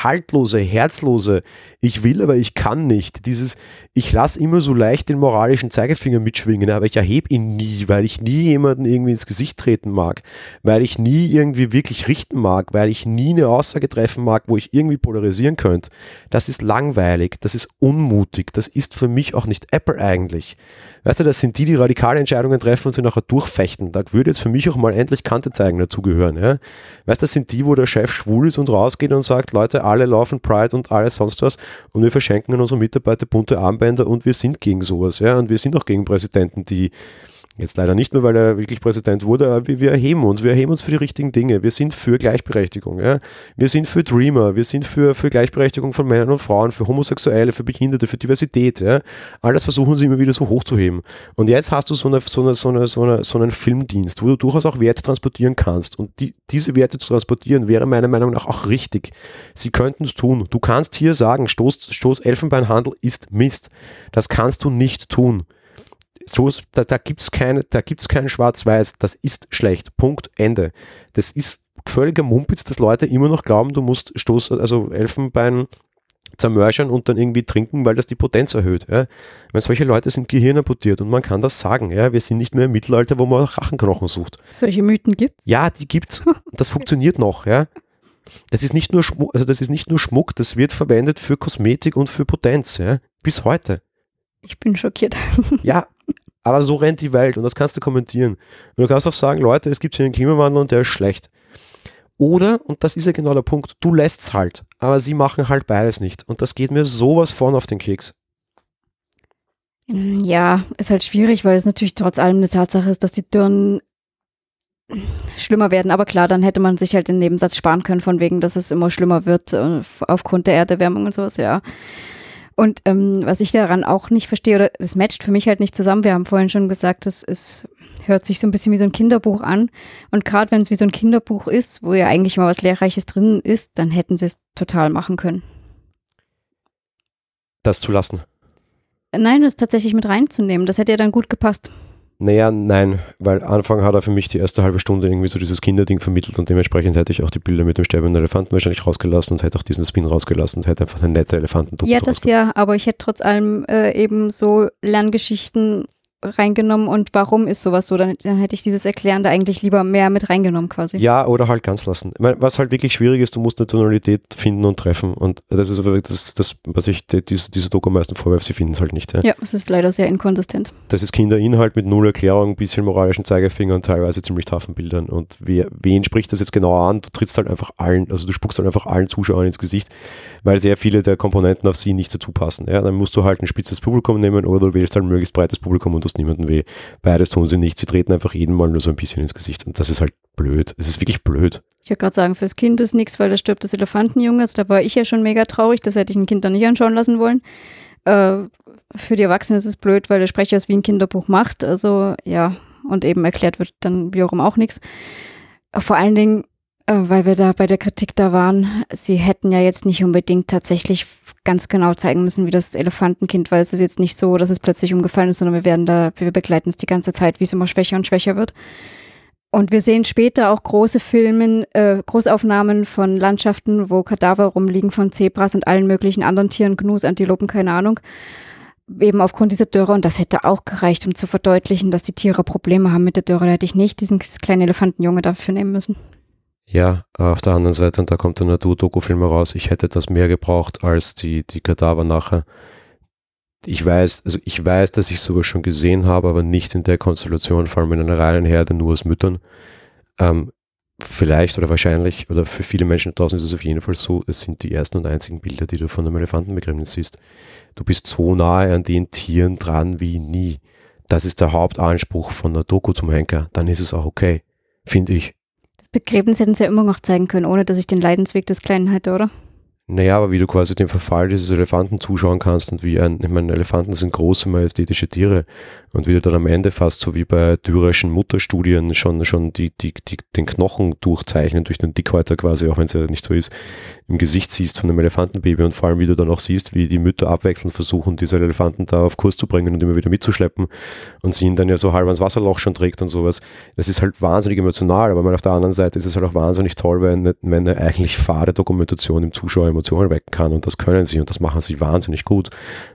haltlose, herzlose, ich will, aber ich kann nicht, dieses, ich lasse immer so leicht den moralischen Zeigefinger mitschwingen, aber ich erhebe ihn nie, weil ich nie jemanden irgendwie ins Gesicht treten mag, weil ich nie irgendwie wirklich richten mag, weil ich nie eine Aussage treffen mag, wo ich irgendwie polarisieren könnte. Das ist langweilig, das ist unmutig, das ist für mich auch nicht Apple eigentlich. Weißt du, das sind die, die radikale Entscheidungen treffen und sie nachher durchfechten. Da würde jetzt für mich auch mal endlich Kante zeigen dazugehören. Ja? Weißt du, das sind die, wo der Chef schwul ist und rausgeht und sagt, Leute, alle laufen Pride und alles sonst was und wir verschenken an unsere Mitarbeiter bunte Armbänder und wir sind gegen sowas. Ja? Und wir sind auch gegen Präsidenten, die Jetzt leider nicht mehr, weil er wirklich Präsident wurde, aber wir, wir erheben uns, wir erheben uns für die richtigen Dinge. Wir sind für Gleichberechtigung. Ja? Wir sind für Dreamer, wir sind für, für Gleichberechtigung von Männern und Frauen, für Homosexuelle, für Behinderte, für Diversität. Ja? Alles versuchen sie immer wieder so hochzuheben. Und jetzt hast du so, eine, so, eine, so, eine, so, eine, so einen Filmdienst, wo du durchaus auch Werte transportieren kannst. Und die, diese Werte zu transportieren wäre meiner Meinung nach auch richtig. Sie könnten es tun. Du kannst hier sagen, Stoß, Stoß Elfenbeinhandel ist Mist. Das kannst du nicht tun so, da, da gibt es keine, da gibt's kein Schwarz-Weiß, das ist schlecht. Punkt, Ende. Das ist völliger Mumpitz, dass Leute immer noch glauben, du musst Stoß, also Elfenbein zermörschern und dann irgendwie trinken, weil das die Potenz erhöht. Ja. Weil solche Leute sind gehirnamputiert und man kann das sagen. Ja. Wir sind nicht mehr im Mittelalter, wo man Rachenknochen sucht. Solche Mythen gibt's? Ja, die gibt's. Das funktioniert noch. Ja. Das ist nicht nur Schmuck, also das ist nicht nur Schmuck, das wird verwendet für Kosmetik und für Potenz. Ja. Bis heute. Ich bin schockiert. Ja, aber so rennt die Welt und das kannst du kommentieren. Und du kannst auch sagen, Leute, es gibt hier einen Klimawandel und der ist schlecht. Oder, und das ist ja genau der Punkt, du lässt es halt, aber sie machen halt beides nicht. Und das geht mir sowas von auf den Keks. Ja, ist halt schwierig, weil es natürlich trotz allem eine Tatsache ist, dass die Dürren schlimmer werden. Aber klar, dann hätte man sich halt den Nebensatz sparen können, von wegen, dass es immer schlimmer wird äh, aufgrund der Erderwärmung und sowas, ja. Und ähm, was ich daran auch nicht verstehe, oder es matcht für mich halt nicht zusammen. Wir haben vorhin schon gesagt, es, es hört sich so ein bisschen wie so ein Kinderbuch an. Und gerade wenn es wie so ein Kinderbuch ist, wo ja eigentlich mal was Lehrreiches drin ist, dann hätten sie es total machen können. Das zu lassen. Nein, das tatsächlich mit reinzunehmen. Das hätte ja dann gut gepasst. Naja, nein, weil Anfang hat er für mich die erste halbe Stunde irgendwie so dieses Kinderding vermittelt und dementsprechend hätte ich auch die Bilder mit dem sterbenden Elefanten wahrscheinlich rausgelassen und hätte auch diesen Spin rausgelassen und hätte einfach eine nette Elefantentuppe Ja, das ja, aber ich hätte trotz allem äh, eben so Lerngeschichten reingenommen und warum ist sowas so? Dann, dann hätte ich dieses Erklärende eigentlich lieber mehr mit reingenommen quasi. Ja, oder halt ganz lassen. Meine, was halt wirklich schwierig ist, du musst eine Tonalität finden und treffen und das ist aber das, das was ich die, diese, diese Doku am meisten vorwerfe, sie finden es halt nicht. Ja. Ja, es ist leider sehr inkonsistent. Das ist Kinderinhalt mit null Erklärung, bisschen moralischen Zeigefinger und teilweise ziemlich taffen Bildern. Und wer, wen spricht das jetzt genau an? Du trittst halt einfach allen, also du spuckst halt einfach allen Zuschauern ins Gesicht, weil sehr viele der Komponenten auf sie nicht dazu passen. Ja, dann musst du halt ein spitzes Publikum nehmen oder du wählst halt ein möglichst breites Publikum und tust niemanden weh. Beides tun sie nicht. Sie treten einfach jeden Mal nur so ein bisschen ins Gesicht. Und das ist halt blöd. Es ist wirklich blöd. Ich würde gerade sagen, fürs Kind ist nichts, weil da stirbt das Elefantenjunge. Also da war ich ja schon mega traurig. Das hätte ich ein Kind dann nicht anschauen lassen wollen. Äh, für die Erwachsenen ist es blöd, weil der Sprecher es wie ein Kinderbuch macht. Also ja, und eben erklärt wird dann wiederum auch nichts. Vor allen Dingen, äh, weil wir da bei der Kritik da waren, sie hätten ja jetzt nicht unbedingt tatsächlich ganz genau zeigen müssen, wie das Elefantenkind, weil es ist jetzt nicht so, dass es plötzlich umgefallen ist, sondern wir werden da, wir begleiten es die ganze Zeit, wie es immer schwächer und schwächer wird. Und wir sehen später auch große Filmen, äh, Großaufnahmen von Landschaften, wo Kadaver rumliegen von Zebras und allen möglichen anderen Tieren, Gnus, Antilopen, keine Ahnung. Eben aufgrund dieser Dürre. Und das hätte auch gereicht, um zu verdeutlichen, dass die Tiere Probleme haben mit der Dürre. Da hätte ich nicht diesen kleinen Elefantenjunge dafür nehmen müssen. Ja, auf der anderen Seite, und da kommt der Natur-Doku-Film raus, ich hätte das mehr gebraucht als die, die Kadaver nachher. ich weiß, also ich weiß, dass ich sowas schon gesehen habe, aber nicht in der Konstellation, vor allem in einer reinen Herde nur aus Müttern. Ähm, vielleicht oder wahrscheinlich oder für viele Menschen draußen ist es auf jeden Fall so, es sind die ersten und einzigen Bilder, die du von einem Elefantenbegräbnis siehst. Du bist so nahe an den Tieren dran wie nie. Das ist der Hauptanspruch von der Doku zum Henker. Dann ist es auch okay, finde ich. Begräbnis hätten sie ja immer noch zeigen können, ohne dass ich den Leidensweg des Kleinen hätte, oder? Naja, aber wie du quasi den Verfall dieses Elefanten zuschauen kannst und wie ein, ich meine, Elefanten sind große, majestätische Tiere und wie du dann am Ende fast so wie bei dürerischen Mutterstudien schon, schon die, die, die, den Knochen durchzeichnen durch den Dickhäuter quasi, auch wenn es ja nicht so ist, im Gesicht siehst von einem Elefantenbaby und vor allem wie du dann auch siehst, wie die Mütter abwechselnd versuchen, diese Elefanten da auf Kurs zu bringen und immer wieder mitzuschleppen und sie ihn dann ja so halb ans Wasserloch schon trägt und sowas. Das ist halt wahnsinnig emotional, aber auf der anderen Seite ist es halt auch wahnsinnig toll, wenn, wenn eine eigentlich fade Dokumentation im Zuschauer Emotionen wecken kann und das können sie und das machen sie wahnsinnig gut.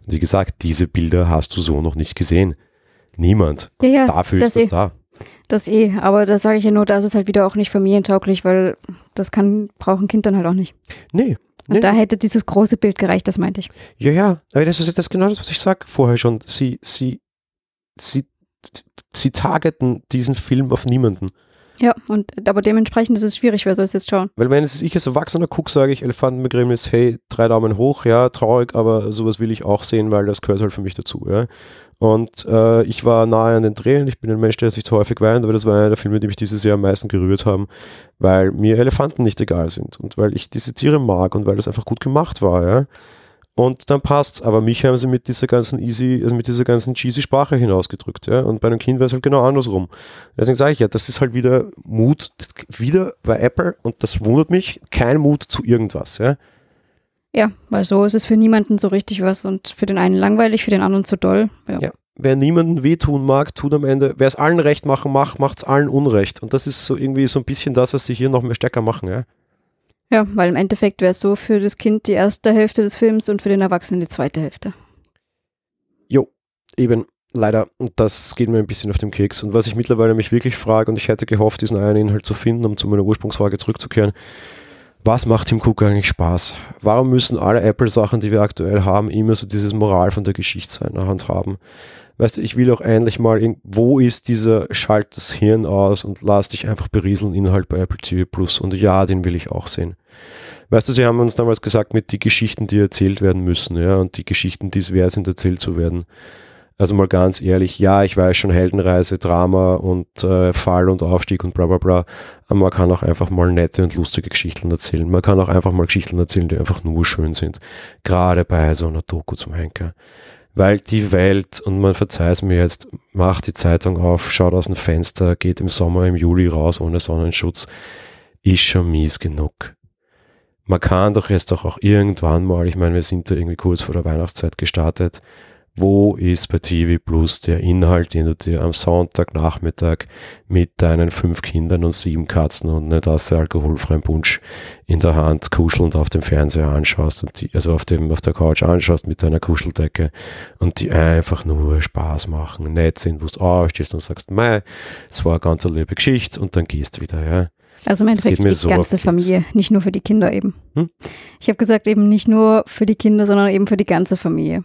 Und wie gesagt, diese Bilder hast du so noch nicht gesehen. Niemand. Ja, ja, Dafür das ist das eh. da. Das eh, aber das sage ich ja nur, da ist halt wieder auch nicht familientauglich, weil das kann, braucht ein Kind dann halt auch nicht. Nee. Und nee. da hätte dieses große Bild gereicht, das meinte ich. Ja, ja, aber das ist das genau das, was ich sage vorher schon. Sie, sie, sie, sie targeten diesen Film auf niemanden. Ja, und aber dementsprechend ist es schwierig, wer soll es jetzt schauen. Weil wenn es ich als Erwachsener gucke, sage ich Elefantenbegräbnis, hey, drei Daumen hoch, ja, traurig, aber sowas will ich auch sehen, weil das gehört halt für mich dazu, ja. Und äh, ich war nahe an den Tränen, ich bin ein Mensch, der sich zu häufig weint, aber das war einer der Filme, die mich dieses Jahr am meisten gerührt haben, weil mir Elefanten nicht egal sind und weil ich diese Tiere mag und weil das einfach gut gemacht war, ja. Und dann passt's. Aber mich haben sie mit dieser ganzen easy, also mit dieser ganzen cheesy Sprache hinausgedrückt, ja. Und bei einem Kind wäre es halt genau andersrum. Deswegen sage ich ja, das ist halt wieder Mut, wieder bei Apple, und das wundert mich, kein Mut zu irgendwas, ja. Ja, weil so ist es für niemanden so richtig was und für den einen langweilig, für den anderen zu doll. Ja. Ja. Wer niemanden wehtun mag, tut am Ende, wer es allen recht machen mag, macht es allen unrecht. Und das ist so irgendwie so ein bisschen das, was sie hier noch mehr stärker machen, ja. Ja, weil im Endeffekt wäre es so für das Kind die erste Hälfte des Films und für den Erwachsenen die zweite Hälfte. Jo, eben, leider. Und das geht mir ein bisschen auf den Keks. Und was ich mittlerweile mich wirklich frage, und ich hätte gehofft, diesen einen Inhalt zu finden, um zu meiner Ursprungsfrage zurückzukehren, was macht Tim Cook eigentlich Spaß? Warum müssen alle Apple-Sachen, die wir aktuell haben, immer so dieses Moral von der Geschichte seiner Hand haben? Weißt du, ich will auch endlich mal, in, wo ist dieser Schalt das Hirn aus und lass dich einfach berieseln, Inhalt bei Apple TV Plus. Und ja, den will ich auch sehen. Weißt du, sie haben uns damals gesagt, mit die Geschichten, die erzählt werden müssen, ja, und die Geschichten, die es wert sind, erzählt zu werden. Also mal ganz ehrlich, ja, ich weiß schon Heldenreise, Drama und äh, Fall und Aufstieg und bla bla bla, aber man kann auch einfach mal nette und lustige Geschichten erzählen. Man kann auch einfach mal Geschichten erzählen, die einfach nur schön sind. Gerade bei so einer Doku zum Henker. Weil die Welt, und man verzeiht es mir jetzt, macht die Zeitung auf, schaut aus dem Fenster, geht im Sommer, im Juli raus ohne Sonnenschutz, ist schon mies genug. Man kann doch jetzt doch auch irgendwann mal, ich meine, wir sind da irgendwie kurz vor der Weihnachtszeit gestartet, wo ist bei TV Plus der Inhalt, den du dir am Sonntagnachmittag mit deinen fünf Kindern und sieben Katzen und eine Tasse alkoholfreien Punsch in der Hand kuschelnd auf dem Fernseher anschaust und die, also auf dem, auf der Couch anschaust mit deiner Kuscheldecke und die einfach nur Spaß machen, nett sind, wo du aufstehst und sagst, mei, es war eine ganz liebe Geschichte und dann gehst wieder, ja. Also im Endeffekt die so ganze. Familie, nicht nur für die Kinder eben. Hm? Ich habe gesagt, eben nicht nur für die Kinder, sondern eben für die ganze Familie.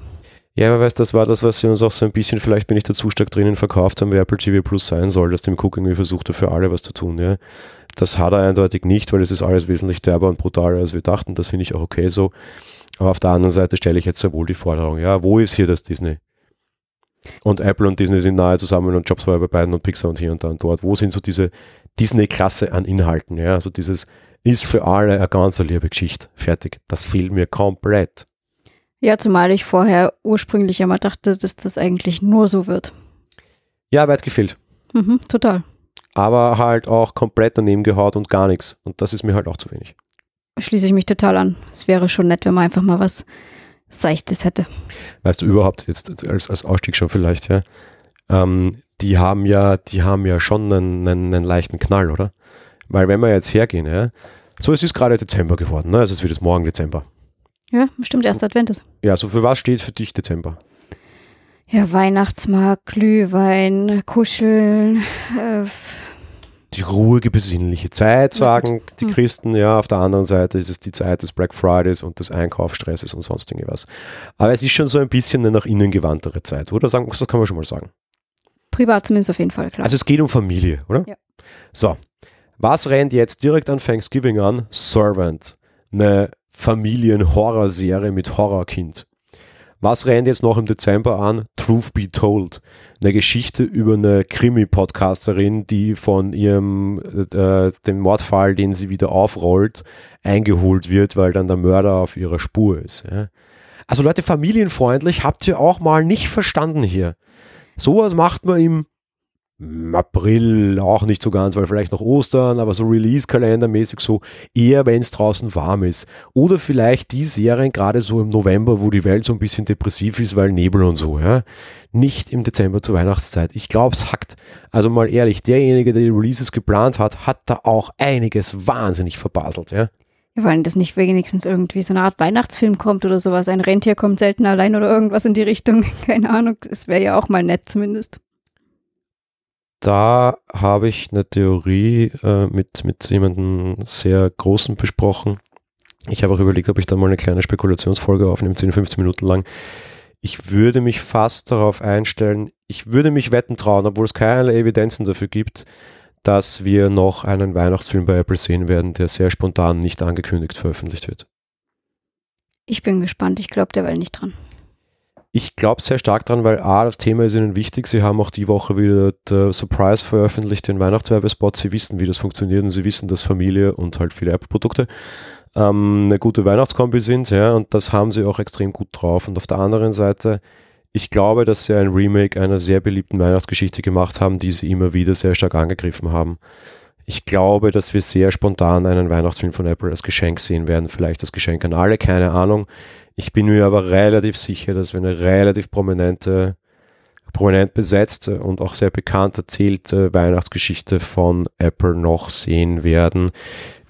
Ja, aber weißt, das war das, was sie uns auch so ein bisschen, vielleicht bin ich da zu stark drinnen verkauft haben, wie Apple TV Plus sein soll, dass dem Cook irgendwie versucht, für alle was zu tun, ja. Das hat er eindeutig nicht, weil es ist alles wesentlich derber und brutaler, als wir dachten. Das finde ich auch okay so. Aber auf der anderen Seite stelle ich jetzt sehr wohl die Forderung, ja, wo ist hier das Disney? Und Apple und Disney sind nahe zusammen und Jobs war bei beiden und Pixar und hier und da und dort. Wo sind so diese Disney-Klasse an Inhalten? Ja, also dieses ist für alle eine ganz liebe Geschichte. Fertig. Das fehlt mir komplett. Ja, zumal ich vorher ursprünglich immer dachte, dass das eigentlich nur so wird. Ja, weit gefehlt. Mhm, total. aber halt auch komplett daneben gehaut und gar nichts. Und das ist mir halt auch zu wenig. Schließe ich mich total an. Es wäre schon nett, wenn man einfach mal was Seichtes hätte. Weißt du überhaupt, jetzt als, als Ausstieg schon vielleicht, ja, ähm, die haben ja, die haben ja schon einen, einen, einen leichten Knall, oder? Weil wenn wir jetzt hergehen, ja, so es ist gerade Dezember geworden, ne? also es wird jetzt morgen Dezember. Ja, bestimmt erst Advent ist. Ja, so für was steht für dich Dezember? Ja, Weihnachtsmarkt, Glühwein, Kuscheln, äh, die ruhige, besinnliche Zeit, sagen die Hm. Christen. Ja, auf der anderen Seite ist es die Zeit des Black Fridays und des Einkaufsstresses und sonst irgendwas. Aber es ist schon so ein bisschen eine nach innen gewandtere Zeit, oder? Sagen, das kann man schon mal sagen. Privat zumindest auf jeden Fall, klar. Also es geht um Familie, oder? Ja. So, was rennt jetzt direkt an Thanksgiving an? Servant, eine Familien-Horrorserie mit Horrorkind. Was rennt jetzt noch im Dezember an? Truth Be Told, eine Geschichte über eine Krimi-Podcasterin, die von ihrem äh, dem Mordfall, den sie wieder aufrollt, eingeholt wird, weil dann der Mörder auf ihrer Spur ist. Ja. Also Leute, familienfreundlich habt ihr auch mal nicht verstanden hier. Sowas macht man im April auch nicht so ganz, weil vielleicht noch Ostern, aber so Release-Kalendermäßig so eher, wenn es draußen warm ist. Oder vielleicht die Serien gerade so im November, wo die Welt so ein bisschen depressiv ist, weil Nebel und so, ja. Nicht im Dezember zur Weihnachtszeit. Ich glaube, es hackt. Also mal ehrlich, derjenige, der die Releases geplant hat, hat da auch einiges wahnsinnig verbaselt, ja. Wir wollen das nicht wenigstens irgendwie so eine Art Weihnachtsfilm kommt oder sowas. Ein Rentier kommt selten allein oder irgendwas in die Richtung. Keine Ahnung. Es wäre ja auch mal nett zumindest. Da habe ich eine Theorie äh, mit, mit jemandem sehr Großen besprochen. Ich habe auch überlegt, ob ich da mal eine kleine Spekulationsfolge aufnehme, 10, 15 Minuten lang. Ich würde mich fast darauf einstellen, ich würde mich wetten trauen, obwohl es keinerlei Evidenzen dafür gibt, dass wir noch einen Weihnachtsfilm bei Apple sehen werden, der sehr spontan nicht angekündigt veröffentlicht wird. Ich bin gespannt. Ich glaube derweil nicht dran. Ich glaube sehr stark dran, weil A, das Thema ist ihnen wichtig. Sie haben auch die Woche wieder der Surprise veröffentlicht, den Weihnachtswerbespot. Sie wissen, wie das funktioniert und sie wissen, dass Familie und halt viele Apple-Produkte ähm, eine gute Weihnachtskombi sind. Ja, und das haben sie auch extrem gut drauf. Und auf der anderen Seite, ich glaube, dass sie ein Remake einer sehr beliebten Weihnachtsgeschichte gemacht haben, die sie immer wieder sehr stark angegriffen haben. Ich glaube, dass wir sehr spontan einen Weihnachtsfilm von Apple als Geschenk sehen werden. Vielleicht das Geschenk an alle, keine Ahnung. Ich bin mir aber relativ sicher, dass wir eine relativ prominente, prominent besetzte und auch sehr bekannt erzählte Weihnachtsgeschichte von Apple noch sehen werden.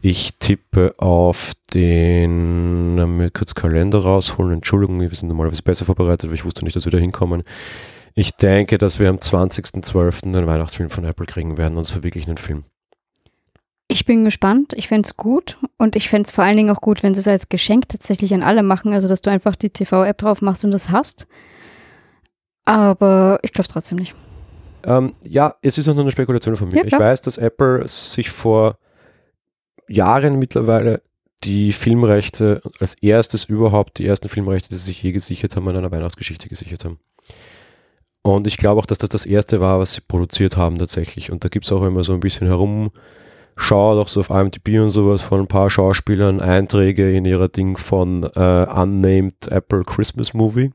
Ich tippe auf den, mir kurz Kalender rausholen. Entschuldigung, wir sind normalerweise besser vorbereitet, weil ich wusste nicht, dass wir da hinkommen. Ich denke, dass wir am 20.12. einen Weihnachtsfilm von Apple kriegen werden, und zwar wirklich einen Film. Ich bin gespannt. Ich fände es gut. Und ich fände es vor allen Dingen auch gut, wenn sie es als Geschenk tatsächlich an alle machen. Also, dass du einfach die TV-App drauf machst und das hast. Aber ich glaube es trotzdem nicht. Ähm, ja, es ist auch nur eine Spekulation von mir. Ja, ich weiß, dass Apple sich vor Jahren mittlerweile die Filmrechte als erstes überhaupt, die ersten Filmrechte, die sie sich je gesichert haben, an einer Weihnachtsgeschichte gesichert haben. Und ich glaube auch, dass das das erste war, was sie produziert haben tatsächlich. Und da gibt es auch immer so ein bisschen herumschaut, auch so auf IMDb und sowas von ein paar Schauspielern, Einträge in ihrer Ding von äh, Unnamed Apple Christmas Movie.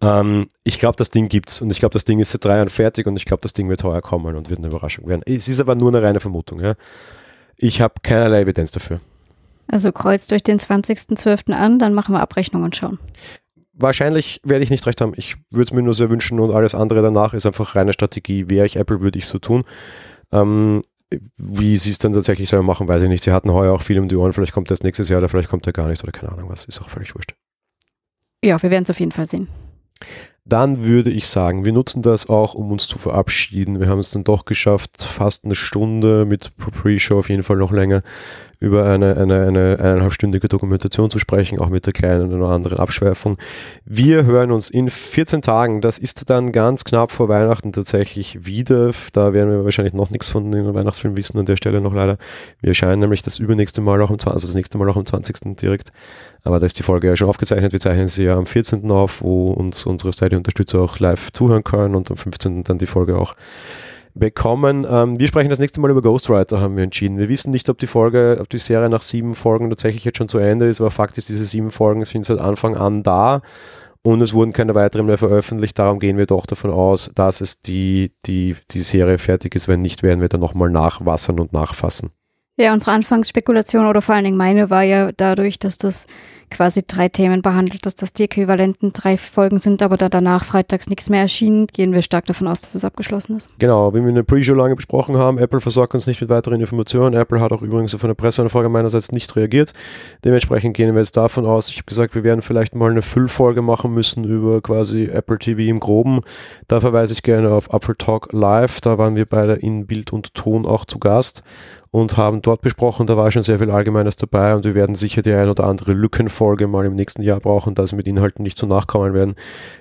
Ähm, ich glaube, das Ding gibt's und ich glaube, das Ding ist seit drei Jahren fertig und ich glaube, das Ding wird heuer kommen und wird eine Überraschung werden. Es ist aber nur eine reine Vermutung. Ja? Ich habe keinerlei Evidenz dafür. Also kreuzt euch den 20.12. an, dann machen wir Abrechnung und schauen. Wahrscheinlich werde ich nicht recht haben. Ich würde es mir nur sehr wünschen und alles andere danach ist einfach reine Strategie. Wäre ich Apple, würde ich so tun. Ähm, wie sie es dann tatsächlich selber machen, weiß ich nicht. Sie hatten heuer auch viel um die Ohren. Vielleicht kommt das nächstes Jahr oder vielleicht kommt er gar nicht oder keine Ahnung was. Ist auch völlig wurscht. Ja, wir werden es auf jeden Fall sehen. Dann würde ich sagen, wir nutzen das auch, um uns zu verabschieden. Wir haben es dann doch geschafft, fast eine Stunde mit Pre-Show auf jeden Fall noch länger über eine, eine, eine eineinhalbstündige Dokumentation zu sprechen, auch mit der kleinen oder anderen Abschweifung. Wir hören uns in 14 Tagen. Das ist dann ganz knapp vor Weihnachten tatsächlich wieder. Da werden wir wahrscheinlich noch nichts von den Weihnachtsfilmen wissen an der Stelle noch leider. Wir erscheinen nämlich das übernächste Mal auch am 20., also das nächste Mal auch am 20. direkt. Aber da ist die Folge ja schon aufgezeichnet. Wir zeichnen sie ja am 14. auf, wo uns unsere Steady-Unterstützer auch live zuhören können und am 15. dann die Folge auch bekommen. Ähm, wir sprechen das nächste Mal über Ghostwriter, haben wir entschieden. Wir wissen nicht, ob die Folge, ob die Serie nach sieben Folgen tatsächlich jetzt schon zu Ende ist, aber Fakt ist, diese sieben Folgen sind seit Anfang an da und es wurden keine weiteren mehr veröffentlicht. Darum gehen wir doch davon aus, dass es die, die, die Serie fertig ist. Wenn nicht, werden wir dann nochmal nachwassern und nachfassen. Ja, unsere Anfangsspekulation oder vor allen Dingen meine war ja dadurch, dass das quasi drei Themen behandelt, dass das die äquivalenten drei Folgen sind, aber da danach freitags nichts mehr erschien, gehen wir stark davon aus, dass es abgeschlossen ist. Genau, wie wir in der Pre-Show lange besprochen haben, Apple versorgt uns nicht mit weiteren Informationen. Apple hat auch übrigens auf eine Presseanfrage meinerseits nicht reagiert. Dementsprechend gehen wir jetzt davon aus, ich habe gesagt, wir werden vielleicht mal eine Füllfolge machen müssen über quasi Apple TV im Groben. Da verweise ich gerne auf Apple Talk Live, da waren wir beide in Bild und Ton auch zu Gast und haben dort besprochen, da war schon sehr viel Allgemeines dabei und wir werden sicher die ein oder andere Lückenfolge mal im nächsten Jahr brauchen, da sie mit Inhalten nicht so nachkommen werden,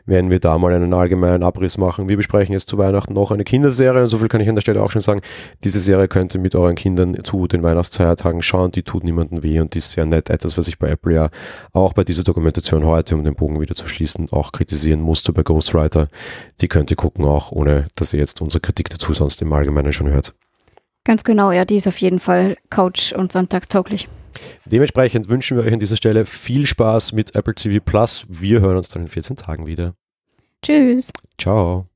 werden wir da mal einen allgemeinen Abriss machen. Wir besprechen jetzt zu Weihnachten noch eine Kinderserie und so viel kann ich an der Stelle auch schon sagen. Diese Serie könnt ihr mit euren Kindern zu den Weihnachtsfeiertagen schauen, die tut niemandem weh und die ist sehr nett. Etwas, was ich bei Apple ja auch bei dieser Dokumentation heute, um den Bogen wieder zu schließen, auch kritisieren musste bei Ghostwriter. Die könnt ihr gucken auch, ohne dass ihr jetzt unsere Kritik dazu sonst im Allgemeinen schon hört. Ganz genau, ja, die ist auf jeden Fall couch- und sonntagstauglich. Dementsprechend wünschen wir euch an dieser Stelle viel Spaß mit Apple TV Plus. Wir hören uns dann in 14 Tagen wieder. Tschüss. Ciao.